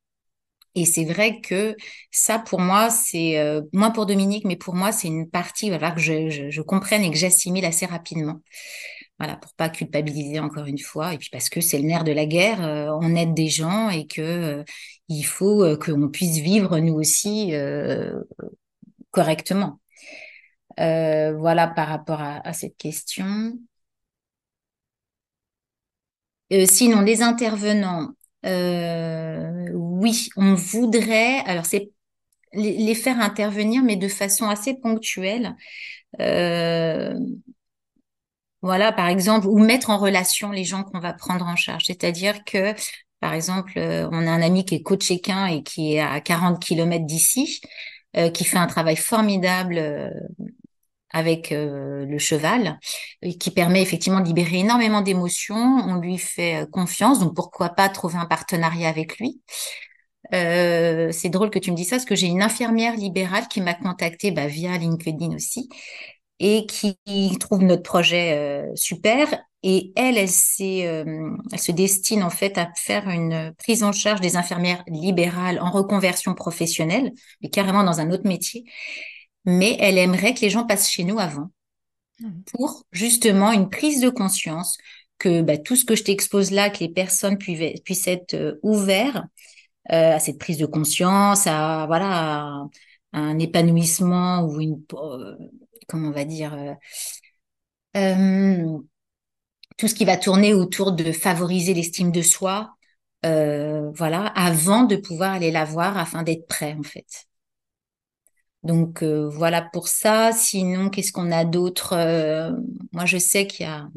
Et c'est vrai que ça, pour moi, c'est euh, moins pour Dominique, mais pour moi, c'est une partie voilà, que je, je, je comprenne et que j'assimile assez rapidement. Voilà, pour pas culpabiliser encore une fois, et puis parce que c'est le nerf de la guerre, euh, on aide des gens et que euh, il faut euh, qu'on puisse vivre nous aussi correctement. voilà par rapport à, cette question. sinon, les intervenants, oui, on voudrait, alors c'est les, faire intervenir, mais de façon assez ponctuelle. Voilà, par exemple, ou mettre en relation les gens qu'on va prendre en charge. C'est-à-dire que Par exemple, on a un ami qui est coach équin et qui est à 40 km d'ici, qui fait un travail formidable avec le cheval, qui permet effectivement de libérer énormément d'émotions. On lui fait confiance, donc pourquoi pas trouver un partenariat avec lui. Euh, c'est drôle que tu me dis ça parce que j'ai une infirmière libérale qui m'a contactée bah, via LinkedIn aussi et qui trouve notre projet euh, super. Et elle, elle, euh, elle se destine en fait à faire une prise en charge des infirmières libérales en reconversion professionnelle, mais carrément dans un autre métier. Mais elle aimerait que les gens passent chez nous avant mmh. pour justement une prise de conscience que bah, tout ce que je t'expose là, que les personnes puissent, puissent être ouvertes euh, à cette prise de conscience, à voilà, un épanouissement ou une, euh, comment on va dire, euh, euh, tout ce qui va tourner autour de favoriser l'estime de soi, voilà, avant de pouvoir aller la voir afin d'être prêt en fait. Donc voilà pour ça. Sinon, qu'est-ce qu'on a d'autre Moi, je sais qu'il y a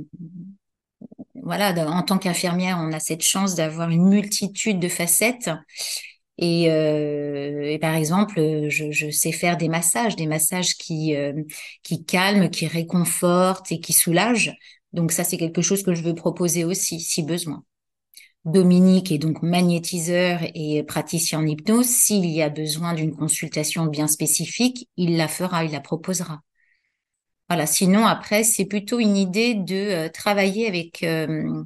voilà, en tant qu'infirmière, on a cette chance d'avoir une multitude de facettes. Et, euh, par exemple, je, sais faire des massages, des massages qui euh, qui calment, qui réconfortent et qui soulagent. Donc ça, c'est quelque chose que je veux proposer aussi, si besoin. Dominique est donc magnétiseur et praticien en hypnose. S'il y a besoin d'une consultation bien spécifique, il la fera, il la proposera. Voilà. Sinon, après, c'est plutôt une idée de euh, travailler avec euh,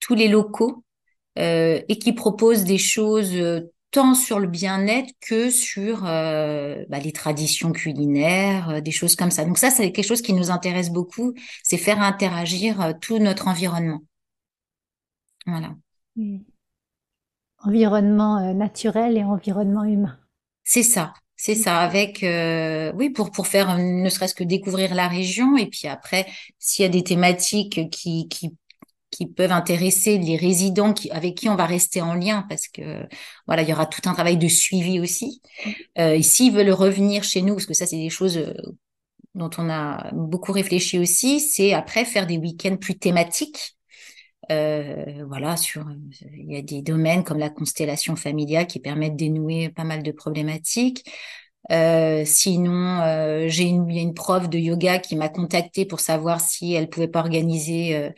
tous les locaux euh, et qui proposent des choses tant sur le bien-être que sur bah, les traditions culinaires, des choses comme ça. Donc ça, c'est quelque chose qui nous intéresse beaucoup, c'est faire interagir tout notre environnement. Voilà. Environnement naturel et environnement humain. C'est ça. C'est ça, avec euh, oui pour pour faire ne serait-ce que découvrir la région et puis après s'il y a des thématiques qui qui qui peuvent intéresser les résidents qui, avec qui on va rester en lien parce que voilà il y aura tout un travail de suivi aussi. Euh, et s'ils veulent revenir chez nous parce que ça c'est des choses euh, dont on a beaucoup réfléchi aussi, c'est après faire des week-ends plus thématiques euh, voilà, sur il y a des domaines comme la constellation familiale qui permettent de dénouer pas mal de problématiques. Euh, sinon, euh, j'ai une, une prof de yoga qui m'a contactée pour savoir si elle pouvait pas organiser euh,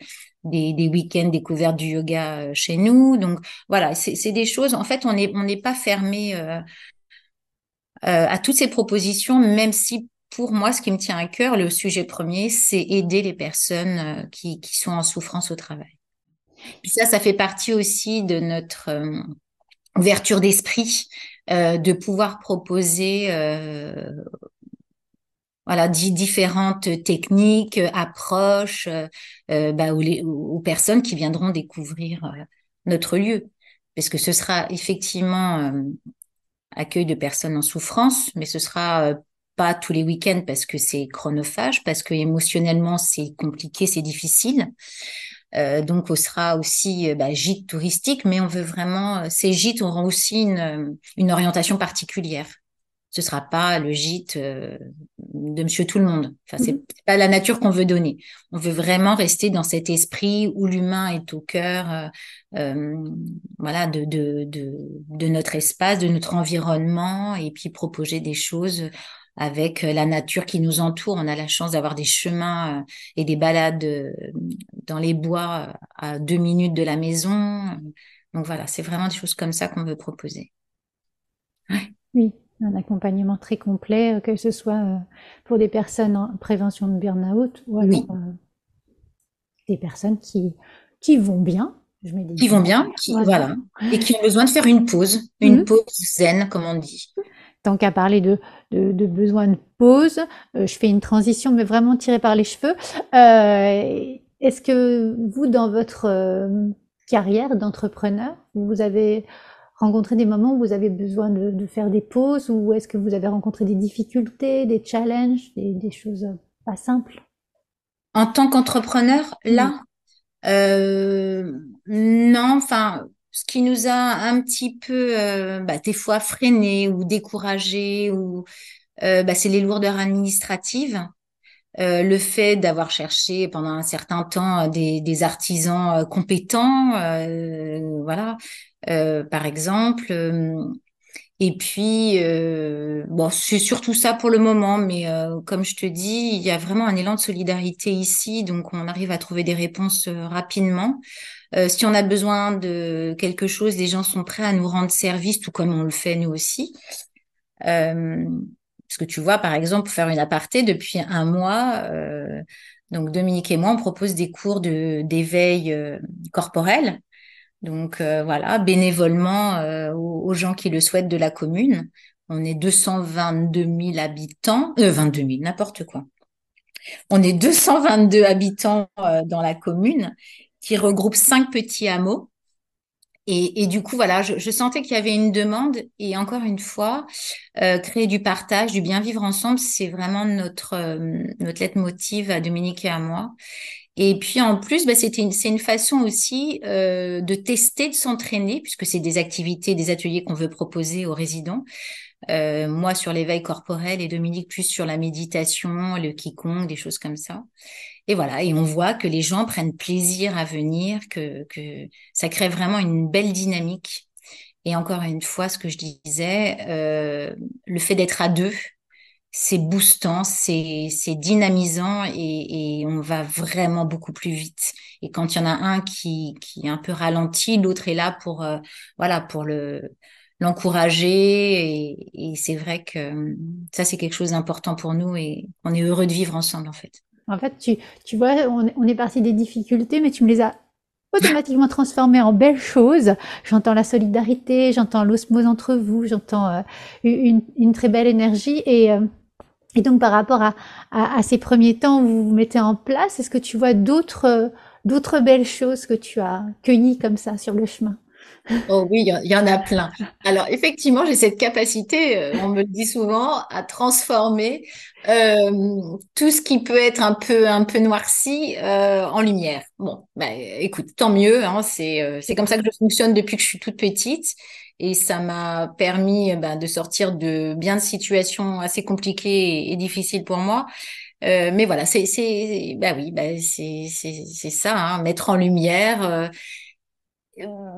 des, des week-ends découvertes du yoga euh, chez nous. Donc voilà, c'est des choses. En fait, on n'est on n'est pas fermé à toutes ces propositions, même si pour moi, ce qui me tient à cœur, le sujet premier, c'est aider les personnes qui, qui sont en souffrance au travail. Ça, ça fait partie aussi de notre euh, ouverture d'esprit, euh, de pouvoir proposer euh, voilà différentes techniques, approches bah, aux, personnes qui viendront découvrir notre lieu, parce que ce sera effectivement accueil de personnes en souffrance, mais ce sera pas tous les week-ends parce que c'est chronophage, parce que émotionnellement c'est compliqué, c'est difficile. Euh, donc, on sera aussi euh, bah, gîte touristique, mais on veut vraiment, euh, ces gîtes auront aussi une, une orientation particulière. Ce sera pas le gîte de Monsieur Tout le Monde. Enfin, c'est mhm. pas la nature qu'on veut donner. On veut vraiment rester dans cet esprit où l'humain est au cœur, voilà, de, de, de, de notre espace, de notre environnement, et puis proposer des choses avec euh, la nature qui nous entoure. On a la chance d'avoir des chemins euh, et des balades euh, dans les bois à deux minutes de la maison. Donc voilà, c'est vraiment des choses comme ça qu'on veut proposer. Oui, un accompagnement très complet, que ce soit pour des personnes en prévention de burn-out ou alors des personnes qui, qui vont bien. Je qui vont bien, qui, voilà. et qui ont besoin de faire une pause, une mmh. pause zen, comme on dit tant qu'à parler de, de, besoin de pause, euh, je fais une transition, mais vraiment tirée par les cheveux. Euh, est-ce que vous, dans votre euh, carrière d'entrepreneur, vous avez rencontré des moments où vous avez besoin de, faire des pauses ou est-ce que vous avez rencontré des difficultés, des challenges, des, choses pas simples? En tant qu'entrepreneur, là, non, enfin, ce qui nous a un petit peu euh, bah, des fois freiné ou découragé ou euh, bah, c'est les lourdeurs administratives Euh, le fait d'avoir cherché pendant un certain temps des, des artisans compétents, voilà, par exemple. Et puis, bon, c'est surtout ça pour le moment, mais comme je te dis, il y a vraiment un élan de solidarité ici, donc on arrive à trouver des réponses rapidement. Euh, si on a besoin de quelque chose, les gens sont prêts à nous rendre service, tout comme on le fait nous aussi. Euh, parce que tu vois, par exemple, pour faire une aparté, depuis un mois, euh, donc Dominique et moi, on propose des cours d'éveil corporel. Donc voilà, bénévolement aux, gens qui le souhaitent de la commune. On est 222 000 habitants, euh, 22 000, n'importe quoi. On est 222 habitants dans la commune qui regroupe cinq petits hameaux. Et, et, du coup, voilà, je, je sentais qu'il y avait une demande. Et encore une fois, euh, créer du partage, du bien vivre ensemble, c'est vraiment notre euh, notre leitmotiv à Dominique et à moi. Et puis en plus, bah, c'était c'est une façon aussi euh, de tester, de s'entraîner, puisque c'est des activités, des ateliers qu'on veut proposer aux résidents. Euh, moi sur l'éveil corporel et Dominique plus sur la méditation, le qigong, des choses comme ça. Et voilà, et on voit que les gens prennent plaisir à venir, que, que ça crée vraiment une belle dynamique. Et encore une fois, ce que je disais, euh, le fait d'être à deux, c'est boostant, c'est dynamisant et, et, on va vraiment beaucoup plus vite. Et quand il y en a un qui, qui est un peu ralenti, l'autre est là pour euh, voilà pour le l'encourager et, et c'est vrai que ça c'est quelque chose d'important pour nous et on est heureux de vivre ensemble en fait. En fait, tu, tu vois, on, on est parti des difficultés, mais tu me les as automatiquement transformées en belles choses. J'entends la solidarité, j'entends l'osmose entre vous, j'entends euh, une, une, très belle énergie. Et, euh, et donc, par rapport à, à, à, ces premiers temps où vous vous mettez en place, est-ce que tu vois d'autres d'autres belles choses que tu as cueillies comme ça sur le chemin? Oh oui, il y en a plein. Alors effectivement, j'ai cette capacité, euh, on me le dit souvent, à transformer euh, tout ce qui peut être un peu un peu noirci euh, en lumière. Bon, bah, écoute, tant mieux. Hein, c'est euh, c'est comme ça que je fonctionne depuis que je suis toute petite et ça m'a permis bah, de sortir de bien de situations assez compliquées et, difficiles pour moi. Euh, mais voilà, c'est bah oui, bah c'est ça, hein, mettre en lumière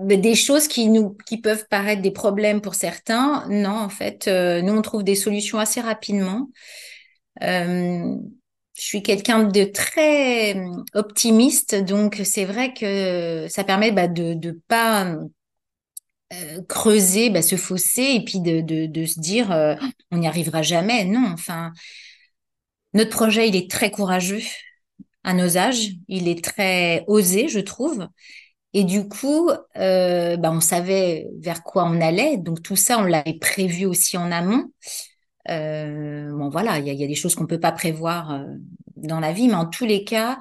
des choses qui nous qui peuvent paraître des problèmes pour certains. Non, en fait, euh, nous on trouve des solutions assez rapidement. Euh, je suis quelqu'un de très optimiste, donc c'est vrai que ça permet bah, de ne pas euh, creuser bah, ce fossé et puis de, de, de se dire euh, on n'y arrivera jamais. Non, enfin, notre projet il est très courageux à nos âges, il est très osé, je trouve. Et du coup, euh, bah, on savait vers quoi on allait. Donc tout ça, on l'avait prévu aussi en amont. Euh, bon voilà, il y a, des choses qu'on peut pas prévoir euh, dans la vie, mais en tous les cas,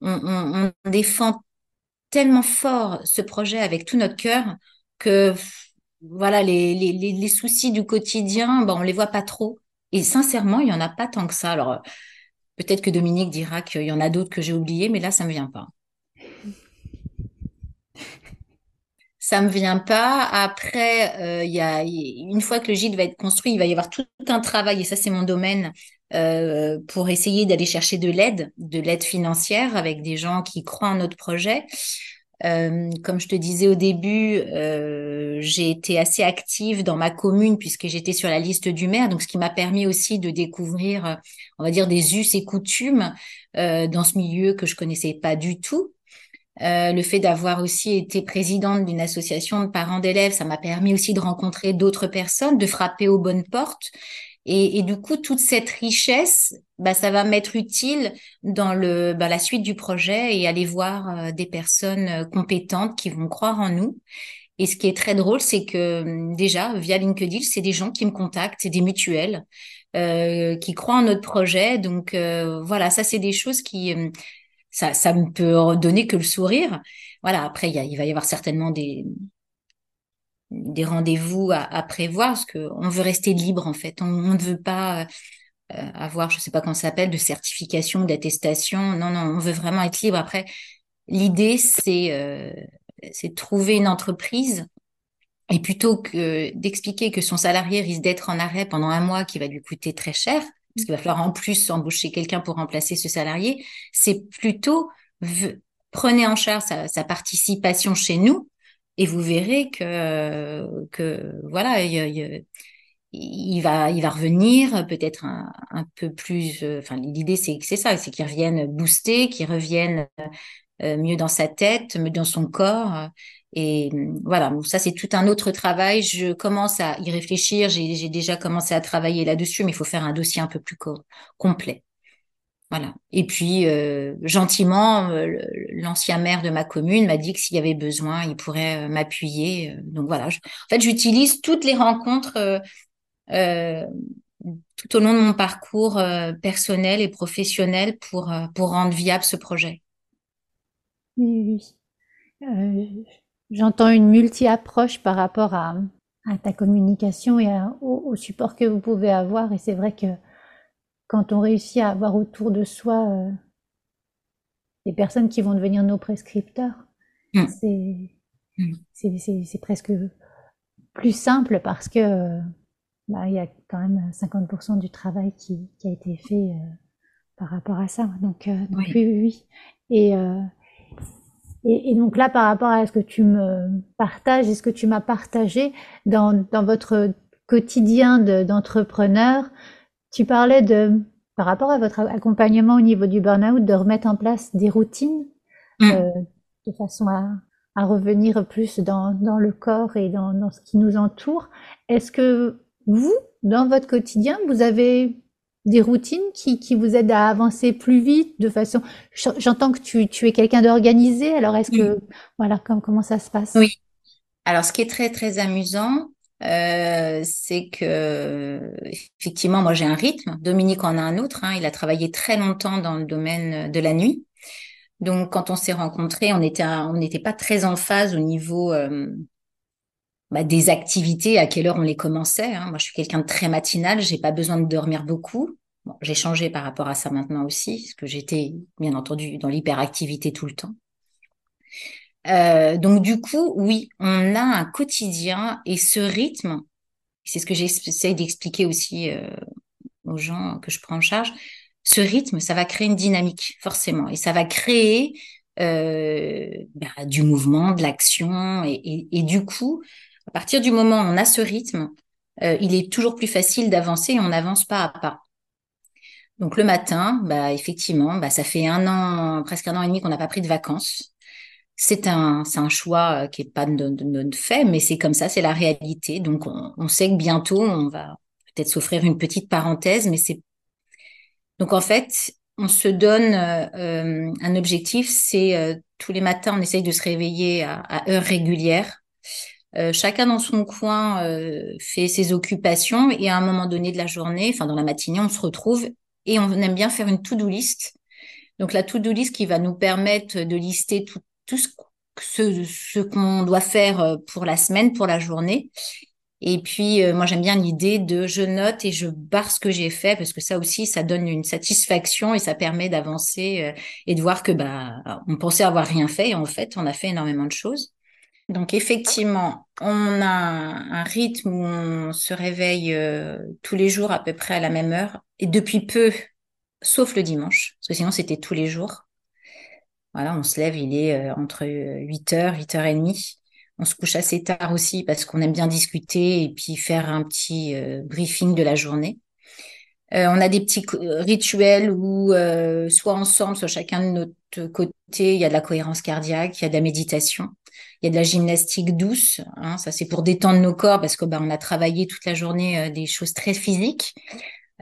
on, défend tellement fort ce projet avec tout notre cœur que voilà, les, les, les, soucis du quotidien, bah, on les voit pas trop. Et sincèrement, il y en a pas tant que ça. Alors peut-être que Dominique dira qu'il y en a d'autres que j'ai oubliés, mais là, ça me vient pas. Ça me vient pas. Après, euh, il a une fois que le gîte va être construit, il va y avoir tout un travail et ça c'est mon domaine euh, pour essayer d'aller chercher de l'aide, de l'aide financière avec des gens qui croient en notre projet. Euh, comme je te disais au début, euh, j'ai été assez active dans ma commune puisque j'étais sur la liste du maire, donc ce qui m'a permis aussi de découvrir, on va dire, des us et coutumes euh, dans ce milieu que je connaissais pas du tout. Euh, le fait d'avoir aussi été présidente d'une association de parents d'élèves, ça m'a permis aussi de rencontrer d'autres personnes, de frapper aux bonnes portes. Et, et, du coup, toute cette richesse, bah, ça va m'être utile dans le, bah, la suite du projet et aller voir euh, des personnes euh, compétentes qui vont croire en nous. Et ce qui est très drôle, c'est que hum, déjà, via LinkedIn, c'est des gens qui me contactent, c'est des mutuelles. Euh, qui croient en notre projet. Donc euh, voilà, ça c'est des choses qui hum, ça, ça me peut donner que le sourire. Voilà, après, il, y a, il va y avoir certainement des, des rendez-vous à, à, prévoir, parce qu'on veut rester libre, en fait. On, ne veut pas euh, avoir, je sais pas comment ça s'appelle, de certification, d'attestation. Non, non, on veut vraiment être libre. Après, l'idée, c'est euh, c'est trouver une entreprise et plutôt que d'expliquer que son salarié risque d'être en arrêt pendant un mois qui va lui coûter très cher, parce qu'il va falloir en plus embaucher quelqu'un pour remplacer ce salarié. C'est plutôt prenez en charge sa, participation chez nous et vous verrez que voilà il, va il va revenir peut-être un, peu plus. Enfin l'idée c'est c'est ça, c'est qu'il revienne boosté, qu'il revienne euh, mieux dans sa tête, mieux dans son corps. Et voilà, ça c'est tout un autre travail. Je commence à y réfléchir. J'ai déjà commencé à travailler là-dessus, mais il faut faire un dossier un peu plus complet. Voilà. Et puis euh, gentiment, euh, l'ancien maire de ma commune m'a dit que s'il y avait besoin, il pourrait m'appuyer. Donc voilà. en fait, j'utilise toutes les rencontres tout au long de mon parcours personnel et professionnel pour pour rendre viable ce projet. Oui, euh, J'entends une multi-approche par rapport à, ta communication et au, support que vous pouvez avoir. Et c'est vrai que quand on réussit à avoir autour de soi euh, des personnes qui vont devenir nos prescripteurs, mm. Mm. c'est presque plus simple parce que bah, il y a quand même 50% du travail qui, a été fait euh, par rapport à ça. Donc, oui. oui, oui, Et et, et, donc là, par rapport à ce que tu me partages et ce que tu m'as partagé dans, dans votre quotidien d'entrepreneur, tu parlais de, par rapport à votre accompagnement au niveau du burn-out, de remettre en place des routines mm. euh, de façon à, à, revenir plus dans, dans le corps et dans, dans ce qui nous entoure. Est-ce que vous, dans votre quotidien, vous avez des routines qui, qui, vous aident à avancer plus vite de façon. J'entends que tu, tu es quelqu'un d'organisé. Alors est-ce que voilà comment, comment ça se passe? Oui. Alors ce qui est très très amusant, euh, c'est que effectivement moi j'ai un rythme. Dominique en a un autre. Hein. Il a travaillé très longtemps dans le domaine de la nuit. Donc quand on s'est rencontrés, on était on n'était pas très en phase au niveau euh, bah, des activités, à quelle heure on les commençait. Hein. Moi, je suis quelqu'un de très matinal, j'ai pas besoin de dormir beaucoup. Bon, j'ai changé par rapport à ça maintenant aussi, parce que j'étais bien entendu dans l'hyperactivité tout le temps. Euh, donc du coup, oui, on a un quotidien et ce rythme, c'est ce que j'essaie d'expliquer aussi euh, aux gens que je prends en charge. Ce rythme, ça va créer une dynamique forcément, et ça va créer euh, bah, du mouvement, de l'action, et, et, et, du coup, à partir du moment où on a ce rythme, euh, il est toujours plus facile d'avancer et on avance pas à pas. Donc le matin, bah effectivement, bah ça fait un an, presque un an et demi qu'on n'a pas pris de vacances. C'est un, un choix euh, qui est pas de, notre fait, mais c'est comme ça, c'est la réalité. Donc on, sait que bientôt on va peut-être s'offrir une petite parenthèse, mais c'est donc en fait on se donne euh, un objectif, c'est tous les matins on essaye de se réveiller à, à heure régulière euh, chacun dans son coin euh, fait ses occupations et à un moment donné de la journée, enfin dans la matinée, on se retrouve et on aime bien faire une to-do list. Donc la to-do list qui va nous permettre de lister tout, ce, ce, ce qu'on doit faire euh, pour la semaine, pour la journée. Et puis moi j'aime bien l'idée de je note et je barre ce que j'ai fait parce que ça aussi ça donne une satisfaction et ça permet d'avancer et de voir que bah on pensait avoir rien fait et en fait on a fait énormément de choses. Donc effectivement, on a un rythme où on se réveille euh, tous les jours à peu près à la même heure et depuis peu, sauf le dimanche, parce que sinon c'était tous les jours. Voilà, on se lève, il est euh, entre 8h, 8h30. On se couche assez tard aussi parce qu'on aime bien discuter et puis faire un petit euh, briefing de la journée. on a des petits rituels où soit ensemble, soit chacun de notre côté, il y a de la cohérence cardiaque, il y a de la méditation. Il y a de la gymnastique douce, hein, ça c'est pour détendre nos corps parce que bah, on a travaillé toute la journée euh, des choses très physiques.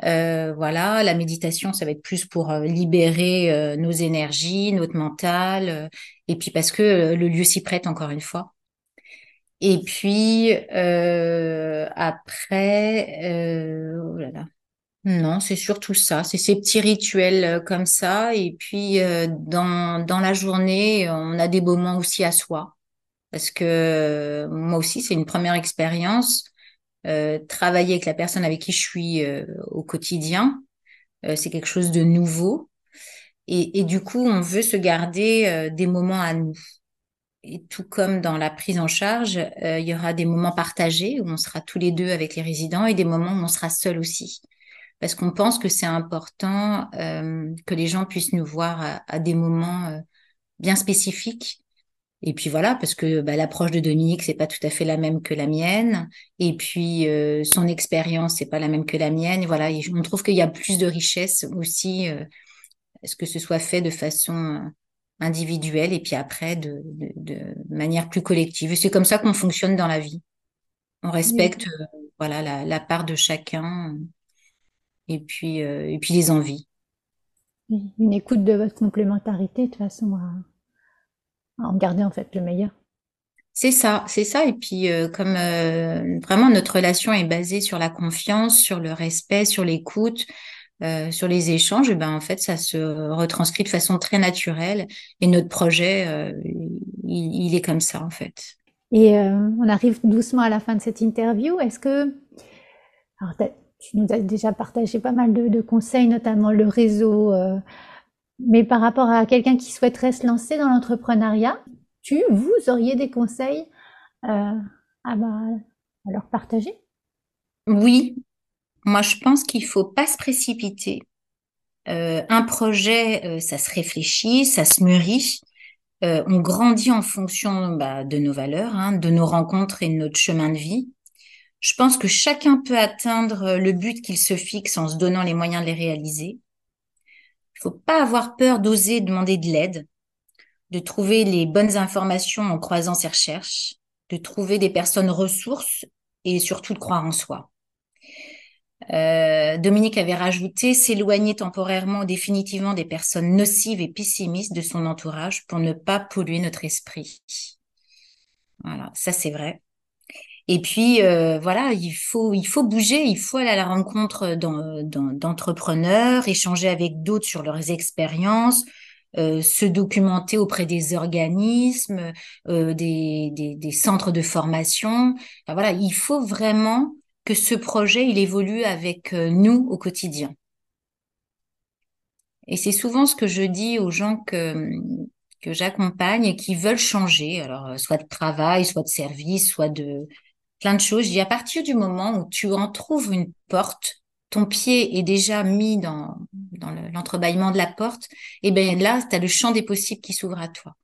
Euh, voilà, la méditation, ça va être plus pour euh, libérer nos énergies, notre mental, et puis parce que le lieu s'y prête encore une fois. Et puis après, oh là là. Non, c'est surtout ça. C'est ces petits rituels comme ça. Et puis dans dans la journée, on a des moments aussi à soi parce que moi aussi, c'est une première expérience. Euh, travailler avec la personne avec qui je suis euh, au quotidien, euh, c'est quelque chose de nouveau. Et, du coup, on veut se garder des moments à nous. Et tout comme dans la prise en charge, il y aura des moments partagés où on sera tous les deux avec les résidents et des moments où on sera seul aussi. parce qu'on pense que c'est important que les gens puissent nous voir à, des moments bien spécifiques. Et puis voilà, parce que bah, l'approche de Dominique, c'est pas tout à fait la même que la mienne. Et puis euh, son expérience, c'est pas la même que la mienne. Et voilà, on trouve qu'il y a plus de richesse aussi, euh, ce que ce soit fait de façon individuelle et puis après de, de, de manière plus collective. C'est comme ça qu'on fonctionne dans la vie. On respecte voilà la, la, part de chacun et puis, euh, et puis les envies. Une écoute de votre complémentarité de façon à, en garder en fait le meilleur. C'est ça, c'est ça. Et puis, euh, comme euh, vraiment notre relation est basée sur la confiance, sur le respect, sur l'écoute, sur les échanges, ben en fait, ça se retranscrit de façon très naturelle. Et notre projet, il, il, est comme ça en fait. Et on arrive doucement à la fin de cette interview. Est-ce que alors, tu nous as déjà partagé pas mal de, conseils, notamment le réseau. Euh, mais par rapport à quelqu'un qui souhaiterait se lancer dans l'entrepreneuriat, tu, vous auriez des conseils euh, à, leur partager? Oui, moi je pense qu'il faut pas se précipiter. Euh, un projet, ça se réfléchit, ça se mûrit. on grandit en fonction bah, de nos valeurs, hein, de nos rencontres et de notre chemin de vie. Je pense que chacun peut atteindre euh, le but qu'il se fixe en se donnant les moyens de les réaliser. Il faut pas avoir peur d'oser demander de l'aide, de trouver les bonnes informations en croisant ses recherches, de trouver des personnes ressources et surtout de croire en soi. Euh, Dominique avait rajouté s'éloigner temporairement définitivement des personnes nocives et pessimistes de son entourage pour ne pas polluer notre esprit. Voilà, ça c'est vrai. Et puis euh, voilà, il faut il faut bouger, il faut aller à la rencontre d'entrepreneurs, échanger avec d'autres sur leurs expériences, euh, se documenter auprès des organismes, euh, des, des, des, centres de formation. voilà, il faut vraiment que ce projet il évolue avec nous au quotidien. Et c'est souvent ce que je dis aux gens que que j'accompagne et qui veulent changer, alors soit de travail, soit de service, soit de plein de choses. Je dis à partir du moment où tu en trouves une porte, ton pied est déjà mis dans, dans l'entrebâillement de la porte, et eh bien là, tu as le champ des possibles qui s'ouvre à toi.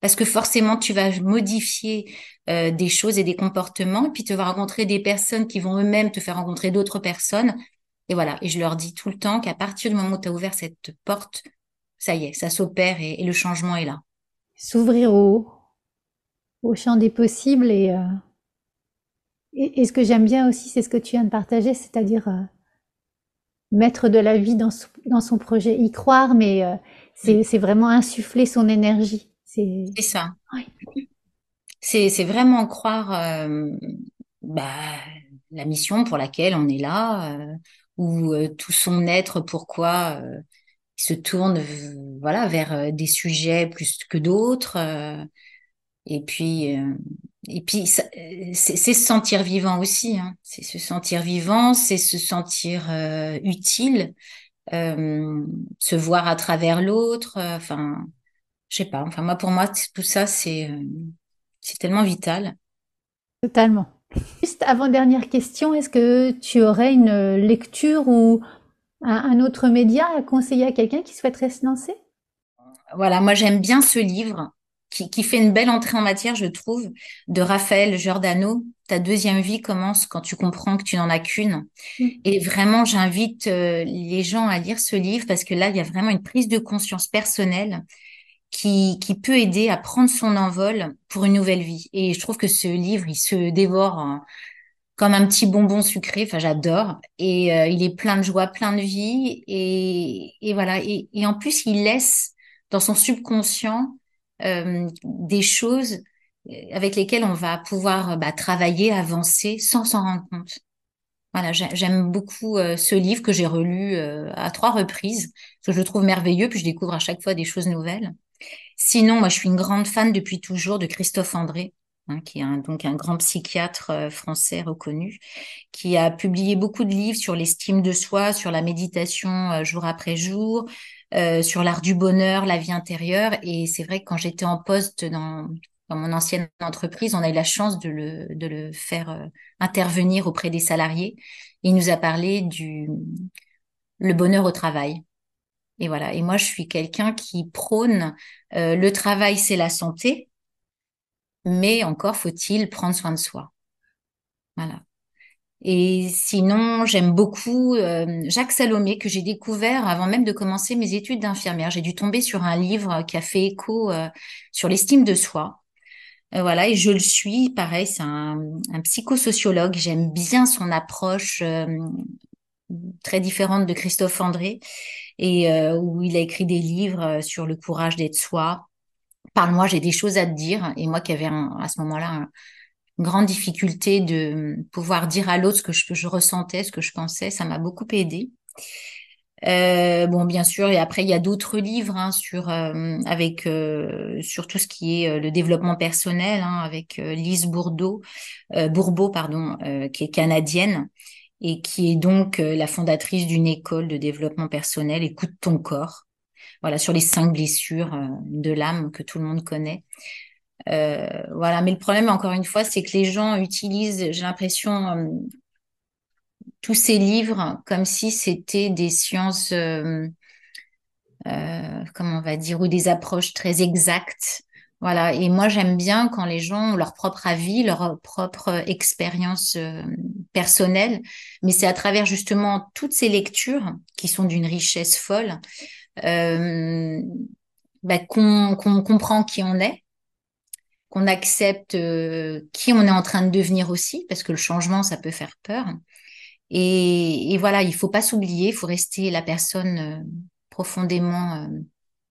Parce que forcément, tu vas modifier euh, des choses et des comportements, et puis tu vas rencontrer des personnes qui vont eux-mêmes te faire rencontrer d'autres personnes. Et voilà, et je leur dis tout le temps qu'à partir du moment où tu as ouvert cette porte, ça y est, ça s'opère et, le changement est là. S'ouvrir au, au champ des possibles et, euh, et, ce que j'aime bien aussi, c'est ce que tu viens de partager, c'est-à-dire euh, mettre de la vie dans, dans, son projet, y croire, mais euh, c'est vraiment insuffler son énergie. C'est ça. C'est vraiment croire euh, bah, la mission pour laquelle on est là, ou tout son être, pourquoi il se tourne voilà vers des sujets plus que d'autres. et puis et puis, c'est se sentir vivant aussi. Hein. C'est se sentir vivant, c'est se sentir euh, utile, euh, se voir à travers l'autre. Euh, enfin, je sais pas. Enfin, moi, pour moi, tout ça, c'est c'est tellement vital. Totalement. Juste avant dernière question, est-ce que tu aurais une lecture ou un, un autre média à conseiller à quelqu'un qui souhaiterait se lancer? Voilà, moi j'aime bien ce livre qui, fait une belle entrée en matière, je trouve, de Raphaël Giordano. Ta deuxième vie commence quand tu comprends que tu n'en as qu'une. Mm. Et vraiment, j'invite euh, les gens à lire ce livre parce que là, il y a vraiment une prise de conscience personnelle qui, qui peut aider à prendre son envol pour une nouvelle vie. Et je trouve que ce livre, il se dévore comme un petit bonbon sucré. Enfin, j'adore. Et euh, il est plein de joie, plein de vie. Et, et voilà. Et, et en plus, il laisse dans son subconscient euh, des choses euh, avec lesquelles on va pouvoir bah, travailler, avancer sans s'en rendre compte. Voilà, j'aime beaucoup euh, ce livre que j'ai relu à trois reprises, que je trouve merveilleux, puis je découvre à chaque fois des choses nouvelles. Sinon, moi, je suis une grande fan depuis toujours de Christophe André, hein, qui est donc un grand psychiatre français reconnu, qui a publié beaucoup de livres sur l'estime de soi, sur la méditation jour après jour, euh, sur l'art du bonheur, la vie intérieure. Et c'est vrai que quand j'étais en poste dans, dans mon ancienne entreprise, on a eu la chance de le, de le faire euh, intervenir auprès des salariés. Il nous a parlé du, le bonheur au travail. Et voilà. Et moi, je suis quelqu'un qui prône euh, le travail, c'est la santé, mais encore faut-il prendre soin de soi. Voilà. Et sinon, j'aime beaucoup euh, Jacques Salomé que j'ai découvert avant même de commencer mes études d'infirmière. J'ai dû tomber sur un livre qui a fait écho euh, sur l'estime de soi. Euh, voilà, et je le suis. Pareil, c'est un, un, psychosociologue. J'aime bien son approche très différente de Christophe André, et où il a écrit des livres sur le courage d'être soi. Parle-moi, j'ai des choses à te dire. Et moi qui avais à ce moment-là grande difficulté de pouvoir dire à l'autre ce que je, ressentais, ce que je pensais. Ça m'a beaucoup aidé. Euh, bon, bien sûr, et après il y a d'autres livres hein, sur euh, avec euh, sur tout ce qui est le développement personnel, hein, avec Lise Bourdeau, Bourbeau, pardon, qui est canadienne et qui est donc la fondatrice d'une école de développement personnel. Écoute ton corps, voilà sur les cinq blessures de l'âme que tout le monde connaît. Euh, voilà, mais le problème, encore une fois, c'est que les gens utilisent, j'ai l'impression, euh, tous ces livres comme si c'était des sciences, euh, comment on va dire, ou des approches très exactes. Voilà, et moi j'aime bien quand les gens ont leur propre avis, leur propre expérience personnelle, mais c'est à travers justement toutes ces lectures qui sont d'une richesse folle bah, qu'on comprend qui on est, qu'on accepte euh, qui on est en train de devenir aussi, parce que le changement, ça peut faire peur. Et, voilà, il faut pas s'oublier, il faut rester la personne euh, profondément euh,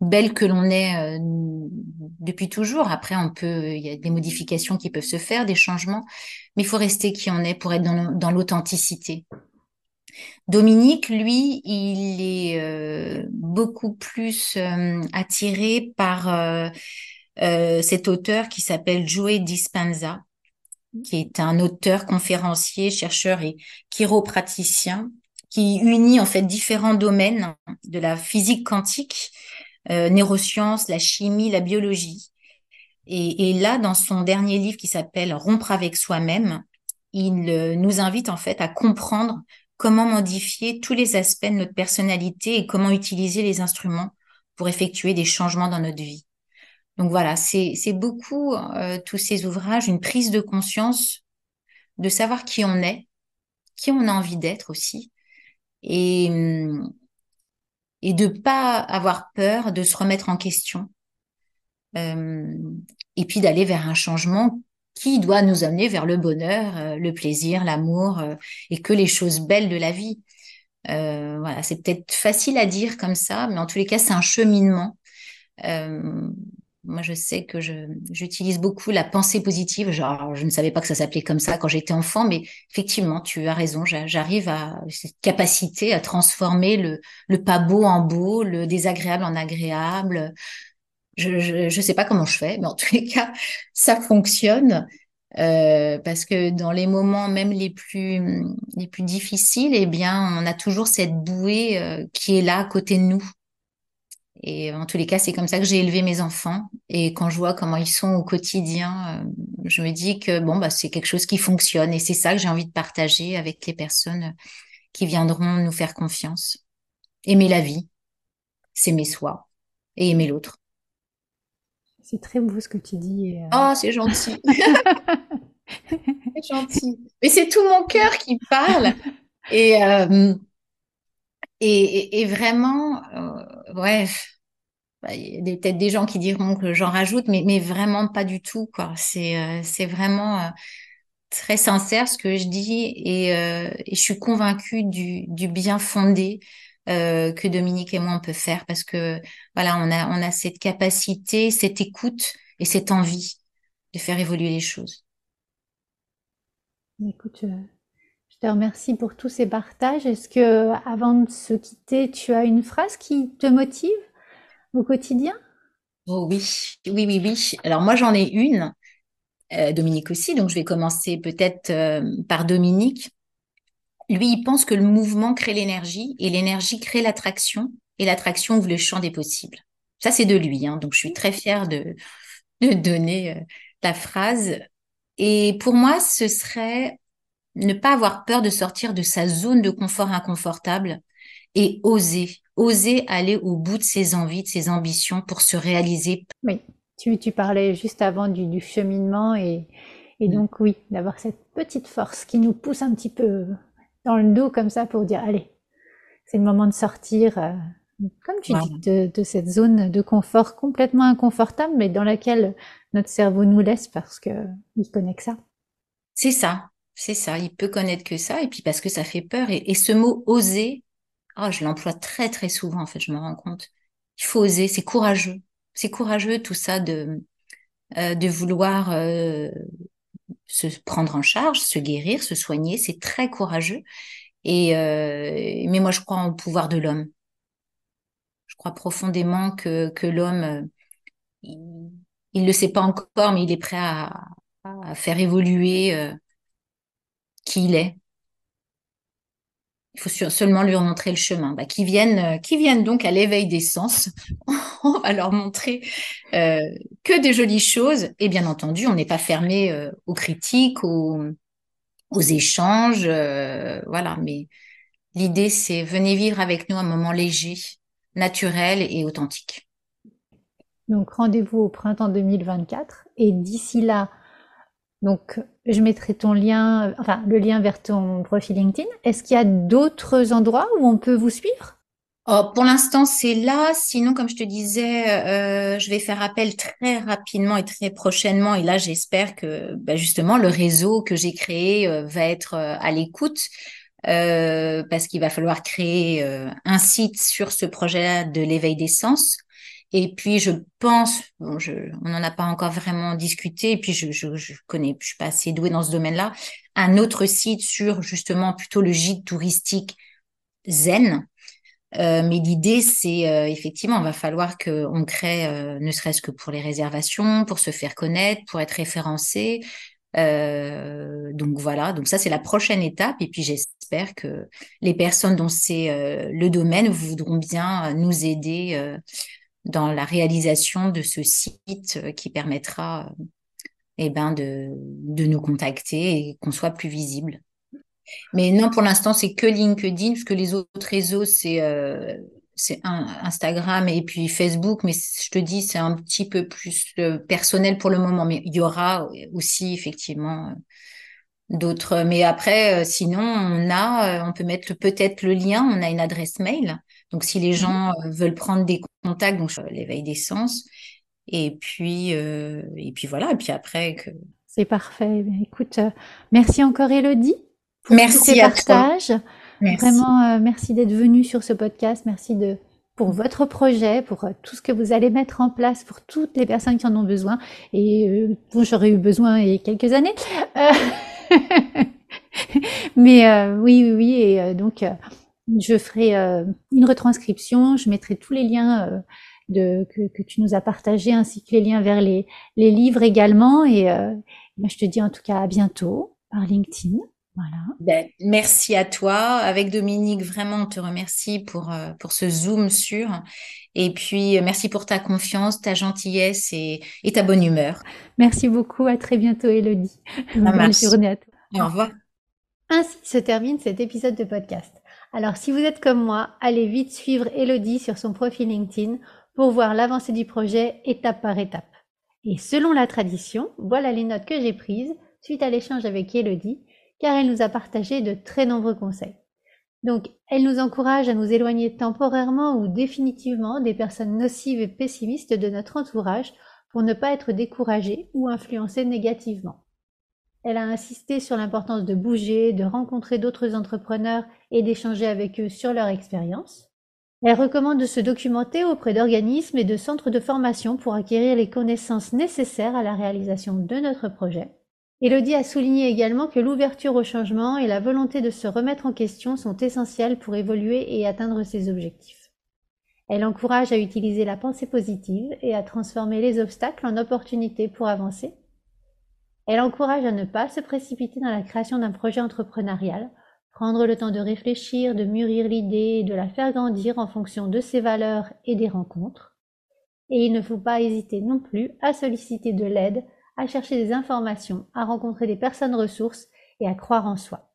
belle que l'on est depuis toujours. Après, on peut, il y a des modifications qui peuvent se faire, des changements, mais il faut rester qui on est pour être dans, l'authenticité. Dominique, lui, il est beaucoup plus attiré par euh, cet auteur qui s'appelle Joe Dispenza, qui est un auteur, conférencier, chercheur et chiropraticien, qui unit en fait différents domaines de la physique quantique, euh, neurosciences, la chimie, la biologie. Et, et, là, dans son dernier livre qui s'appelle Rompre avec soi-même, il euh, nous invite en fait à comprendre comment modifier tous les aspects de notre personnalité et comment utiliser les instruments pour effectuer des changements dans notre vie. Donc voilà, c'est beaucoup euh, tous ces ouvrages, une prise de conscience de savoir qui on est, qui on a envie d'être aussi, et, et de pas avoir peur de se remettre en question, euh, et puis d'aller vers un changement qui doit nous amener vers le bonheur, euh, le plaisir, l'amour, et que les choses belles de la vie. voilà, c'est peut-être facile à dire comme ça, mais en tous les cas, c'est un cheminement. Moi, je sais que j'utilise beaucoup la pensée positive. Genre, je ne savais pas que ça s'appelait comme ça quand j'étais enfant, mais effectivement, tu as raison. J'arrive à cette capacité à transformer le, le pas beau en beau, le désagréable en agréable. Je ne sais pas comment je fais, mais en [LAUGHS] tous les cas, ça fonctionne. Euh, parce que dans les moments même les plus les plus difficiles, eh bien, on a toujours cette bouée euh, qui est là à côté de nous et en tous les cas, c'est comme ça que j'ai élevé mes enfants. Et quand je vois comment ils sont au quotidien, euh, je me dis que bon, bah, c'est quelque chose qui fonctionne. Et c'est ça que j'ai envie de partager avec les personnes qui viendront nous faire confiance. Aimer la vie, s'aimer soi et aimer l'autre. C'est très beau ce que tu dis. Euh. Oh, c'est gentil. [LAUGHS] c'est gentil. Mais c'est tout mon cœur qui parle. Et, euh, et, et, vraiment, ouais, bah, il y a peut-être des gens qui diront que j'en rajoute, mais, vraiment pas du tout, euh, c'est vraiment euh, très sincère ce que je dis et, euh, je suis convaincue du, bien fondé que Dominique et moi on peut faire parce que voilà, on a, on a cette capacité, cette écoute et cette envie de faire évoluer les choses. Écoute, je te remercie pour tous ces partages. Est-ce que avant de se quitter, tu as une phrase qui te motive? Au quotidien? Oh oui, oui, oui, oui. Alors moi j'en ai une, euh, Dominique aussi, donc je vais commencer peut-être euh, par Dominique. Lui, il pense que le mouvement crée l'énergie et l'énergie crée l'attraction et l'attraction ouvre le champ des possibles. Ça, c'est de lui, hein, donc je suis très fière de, de donner euh, la phrase. Et pour moi, ce serait ne pas avoir peur de sortir de sa zone de confort inconfortable et oser, oser aller au bout de ses envies, de ses ambitions pour se réaliser. Oui, tu, tu parlais juste avant du, du cheminement et, et donc oui, d'avoir cette petite force qui nous pousse un petit peu dans le dos comme ça pour dire allez, c'est le moment de sortir, euh, comme tu dis, de, de, cette zone de confort complètement inconfortable, mais dans laquelle notre cerveau nous laisse parce que il connaît que ça. C'est ça, c'est ça. Il peut connaître que ça, et puis parce que ça fait peur. Et, et ce mot oser, oh, je l'emploie très très souvent en fait. Je me rends compte. Il faut oser. C'est courageux. C'est courageux tout ça de euh, de vouloir euh, se prendre en charge, se guérir, se soigner. C'est très courageux. Et euh, mais moi, je crois au pouvoir de l'homme. Je crois profondément que que l'homme, euh, il, ne le sait pas encore, mais il est prêt à, à faire évoluer qui il est. Il faut seulement lui montrer le chemin. Bah, qui viennent, euh, qui viennent donc à l'éveil des sens. [LAUGHS] on va leur montrer euh, que des jolies choses. Et bien entendu, on n'est pas fermé euh, aux critiques, aux, aux échanges, voilà. Mais l'idée, c'est venez vivre avec nous un moment léger, naturel et authentique. Donc rendez-vous au printemps 2024 et d'ici là, donc je mettrai ton lien, enfin le lien vers ton profil LinkedIn. Est-ce qu'il y a d'autres endroits où on peut vous suivre? Oh, Pour l'instant, c'est là. Sinon, comme je te disais, euh, je vais faire appel très rapidement et très prochainement. Et là, j'espère que bah, justement le réseau que j'ai créé euh, va être euh, à l'écoute. Parce qu'il va falloir créer un site sur ce projet de l'éveil des sens. Et puis je pense, bon, je, on n'en a pas encore vraiment discuté, et puis je, je, je connais, je suis pas assez douée dans ce domaine-là, un autre site sur justement plutôt le gîte touristique zen. Euh, mais l'idée, c'est euh, effectivement, il va falloir qu'on crée, euh, ne serait-ce que pour les réservations, pour se faire connaître, pour être référencé. Donc voilà, donc ça c'est la prochaine étape. Et puis j'espère que les personnes dont c'est le domaine voudront bien nous aider dans la réalisation de ce site euh, qui permettra eh ben de, de nous contacter et qu'on soit plus visible. Mais non, pour l'instant, c'est que LinkedIn, parce que les autres réseaux, c'est euh, c'est Instagram et puis Facebook, mais je te dis, c'est un petit peu plus euh, personnel pour le moment. Mais il y aura aussi effectivement d'autres. Mais après, sinon, on a, on peut mettre peut-être le lien. On a une adresse mail donc, si les mhm. gens euh, veulent prendre des contacts, donc l'éveil des sens, et puis, euh, et puis voilà, et puis après que. C'est parfait. Eh écoute, euh, merci encore Elodie pour merci à partages. Vraiment, merci d'être venue sur ce podcast. Merci de pour votre projet, pour tout ce que vous allez mettre en place pour toutes les personnes qui en ont besoin. Et dont j'aurais eu besoin il y a quelques années. [LAUGHS] Mais oui, oui, oui. Et donc, je ferai euh, une retranscription, je mettrai tous les liens euh, de, que, que, tu nous as partagés, ainsi que les liens vers les, les livres également. Et euh, ben, je te dis en tout cas à bientôt par LinkedIn. Voilà. Ben, merci à toi. Avec Dominique, vraiment, on te remercie pour, pour ce zoom sur. Et puis, merci pour ta confiance, ta gentillesse et, et ta bonne humeur. Merci beaucoup. À très bientôt, Elodie. Bonne journée à toi. Au revoir. Ainsi se termine cet épisode de podcast. Alors si vous êtes comme moi, allez vite suivre Elodie sur son profil LinkedIn pour voir l'avancée du projet étape par étape. Et selon la tradition, voilà les notes que j'ai prises suite à l'échange avec Elodie, car elle nous a partagé de très nombreux conseils. Donc, elle nous encourage à nous éloigner temporairement ou définitivement des personnes nocives et pessimistes de notre entourage pour ne pas être découragés ou influencés négativement. Elle a insisté sur l'importance de bouger, de rencontrer d'autres entrepreneurs et d'échanger avec eux sur leur expérience. Elle recommande de se documenter auprès d'organismes et de centres de formation pour acquérir les connaissances nécessaires à la réalisation de notre projet. Elodie a souligné également que l'ouverture au changement et la volonté de se remettre en question sont essentielles pour évoluer et atteindre ses objectifs. Elle encourage à utiliser la pensée positive et à transformer les obstacles en opportunités pour avancer elle encourage à ne pas se précipiter dans la création d'un projet entrepreneurial, prendre le temps de réfléchir, de mûrir l'idée et de la faire grandir en fonction de ses valeurs et des rencontres. Et il ne faut pas hésiter non plus à solliciter de l'aide, à chercher des informations, à rencontrer des personnes ressources et à croire en soi.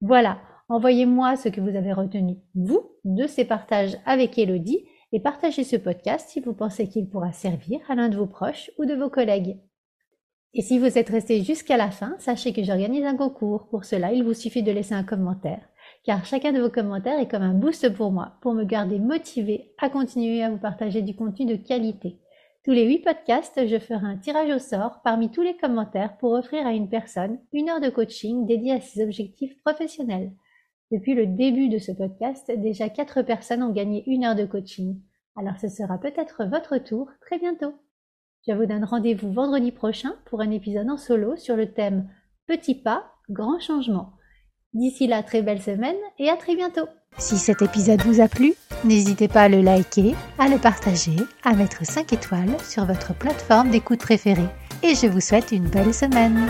Voilà, Envoyez-moi ce que vous avez retenu, vous, de ces partages avec Elodie et partagez ce podcast si vous pensez qu'il pourra servir à l'un de vos proches ou de vos collègues. Et si vous êtes resté jusqu'à la fin, sachez que j'organise un concours. Pour cela, il vous suffit de laisser un commentaire, car chacun de vos commentaires est comme un boost pour moi, pour me garder motivé à continuer à vous partager du contenu de qualité. Tous les huit podcasts, je ferai un tirage au sort parmi tous les commentaires pour offrir à une personne une heure de coaching dédiée à ses objectifs professionnels. Depuis le début de ce podcast, déjà quatre personnes ont gagné une heure de coaching. Alors ce sera peut-être votre tour très bientôt. Je vous donne rendez-vous vendredi prochain pour un épisode en solo sur le thème Petit pas, grand changement. D'ici là, très belle semaine et à très bientôt. Si cet épisode vous a plu, n'hésitez pas à le liker, à le partager, à mettre 5 étoiles sur votre plateforme d'écoute préférée. Et je vous souhaite une belle semaine.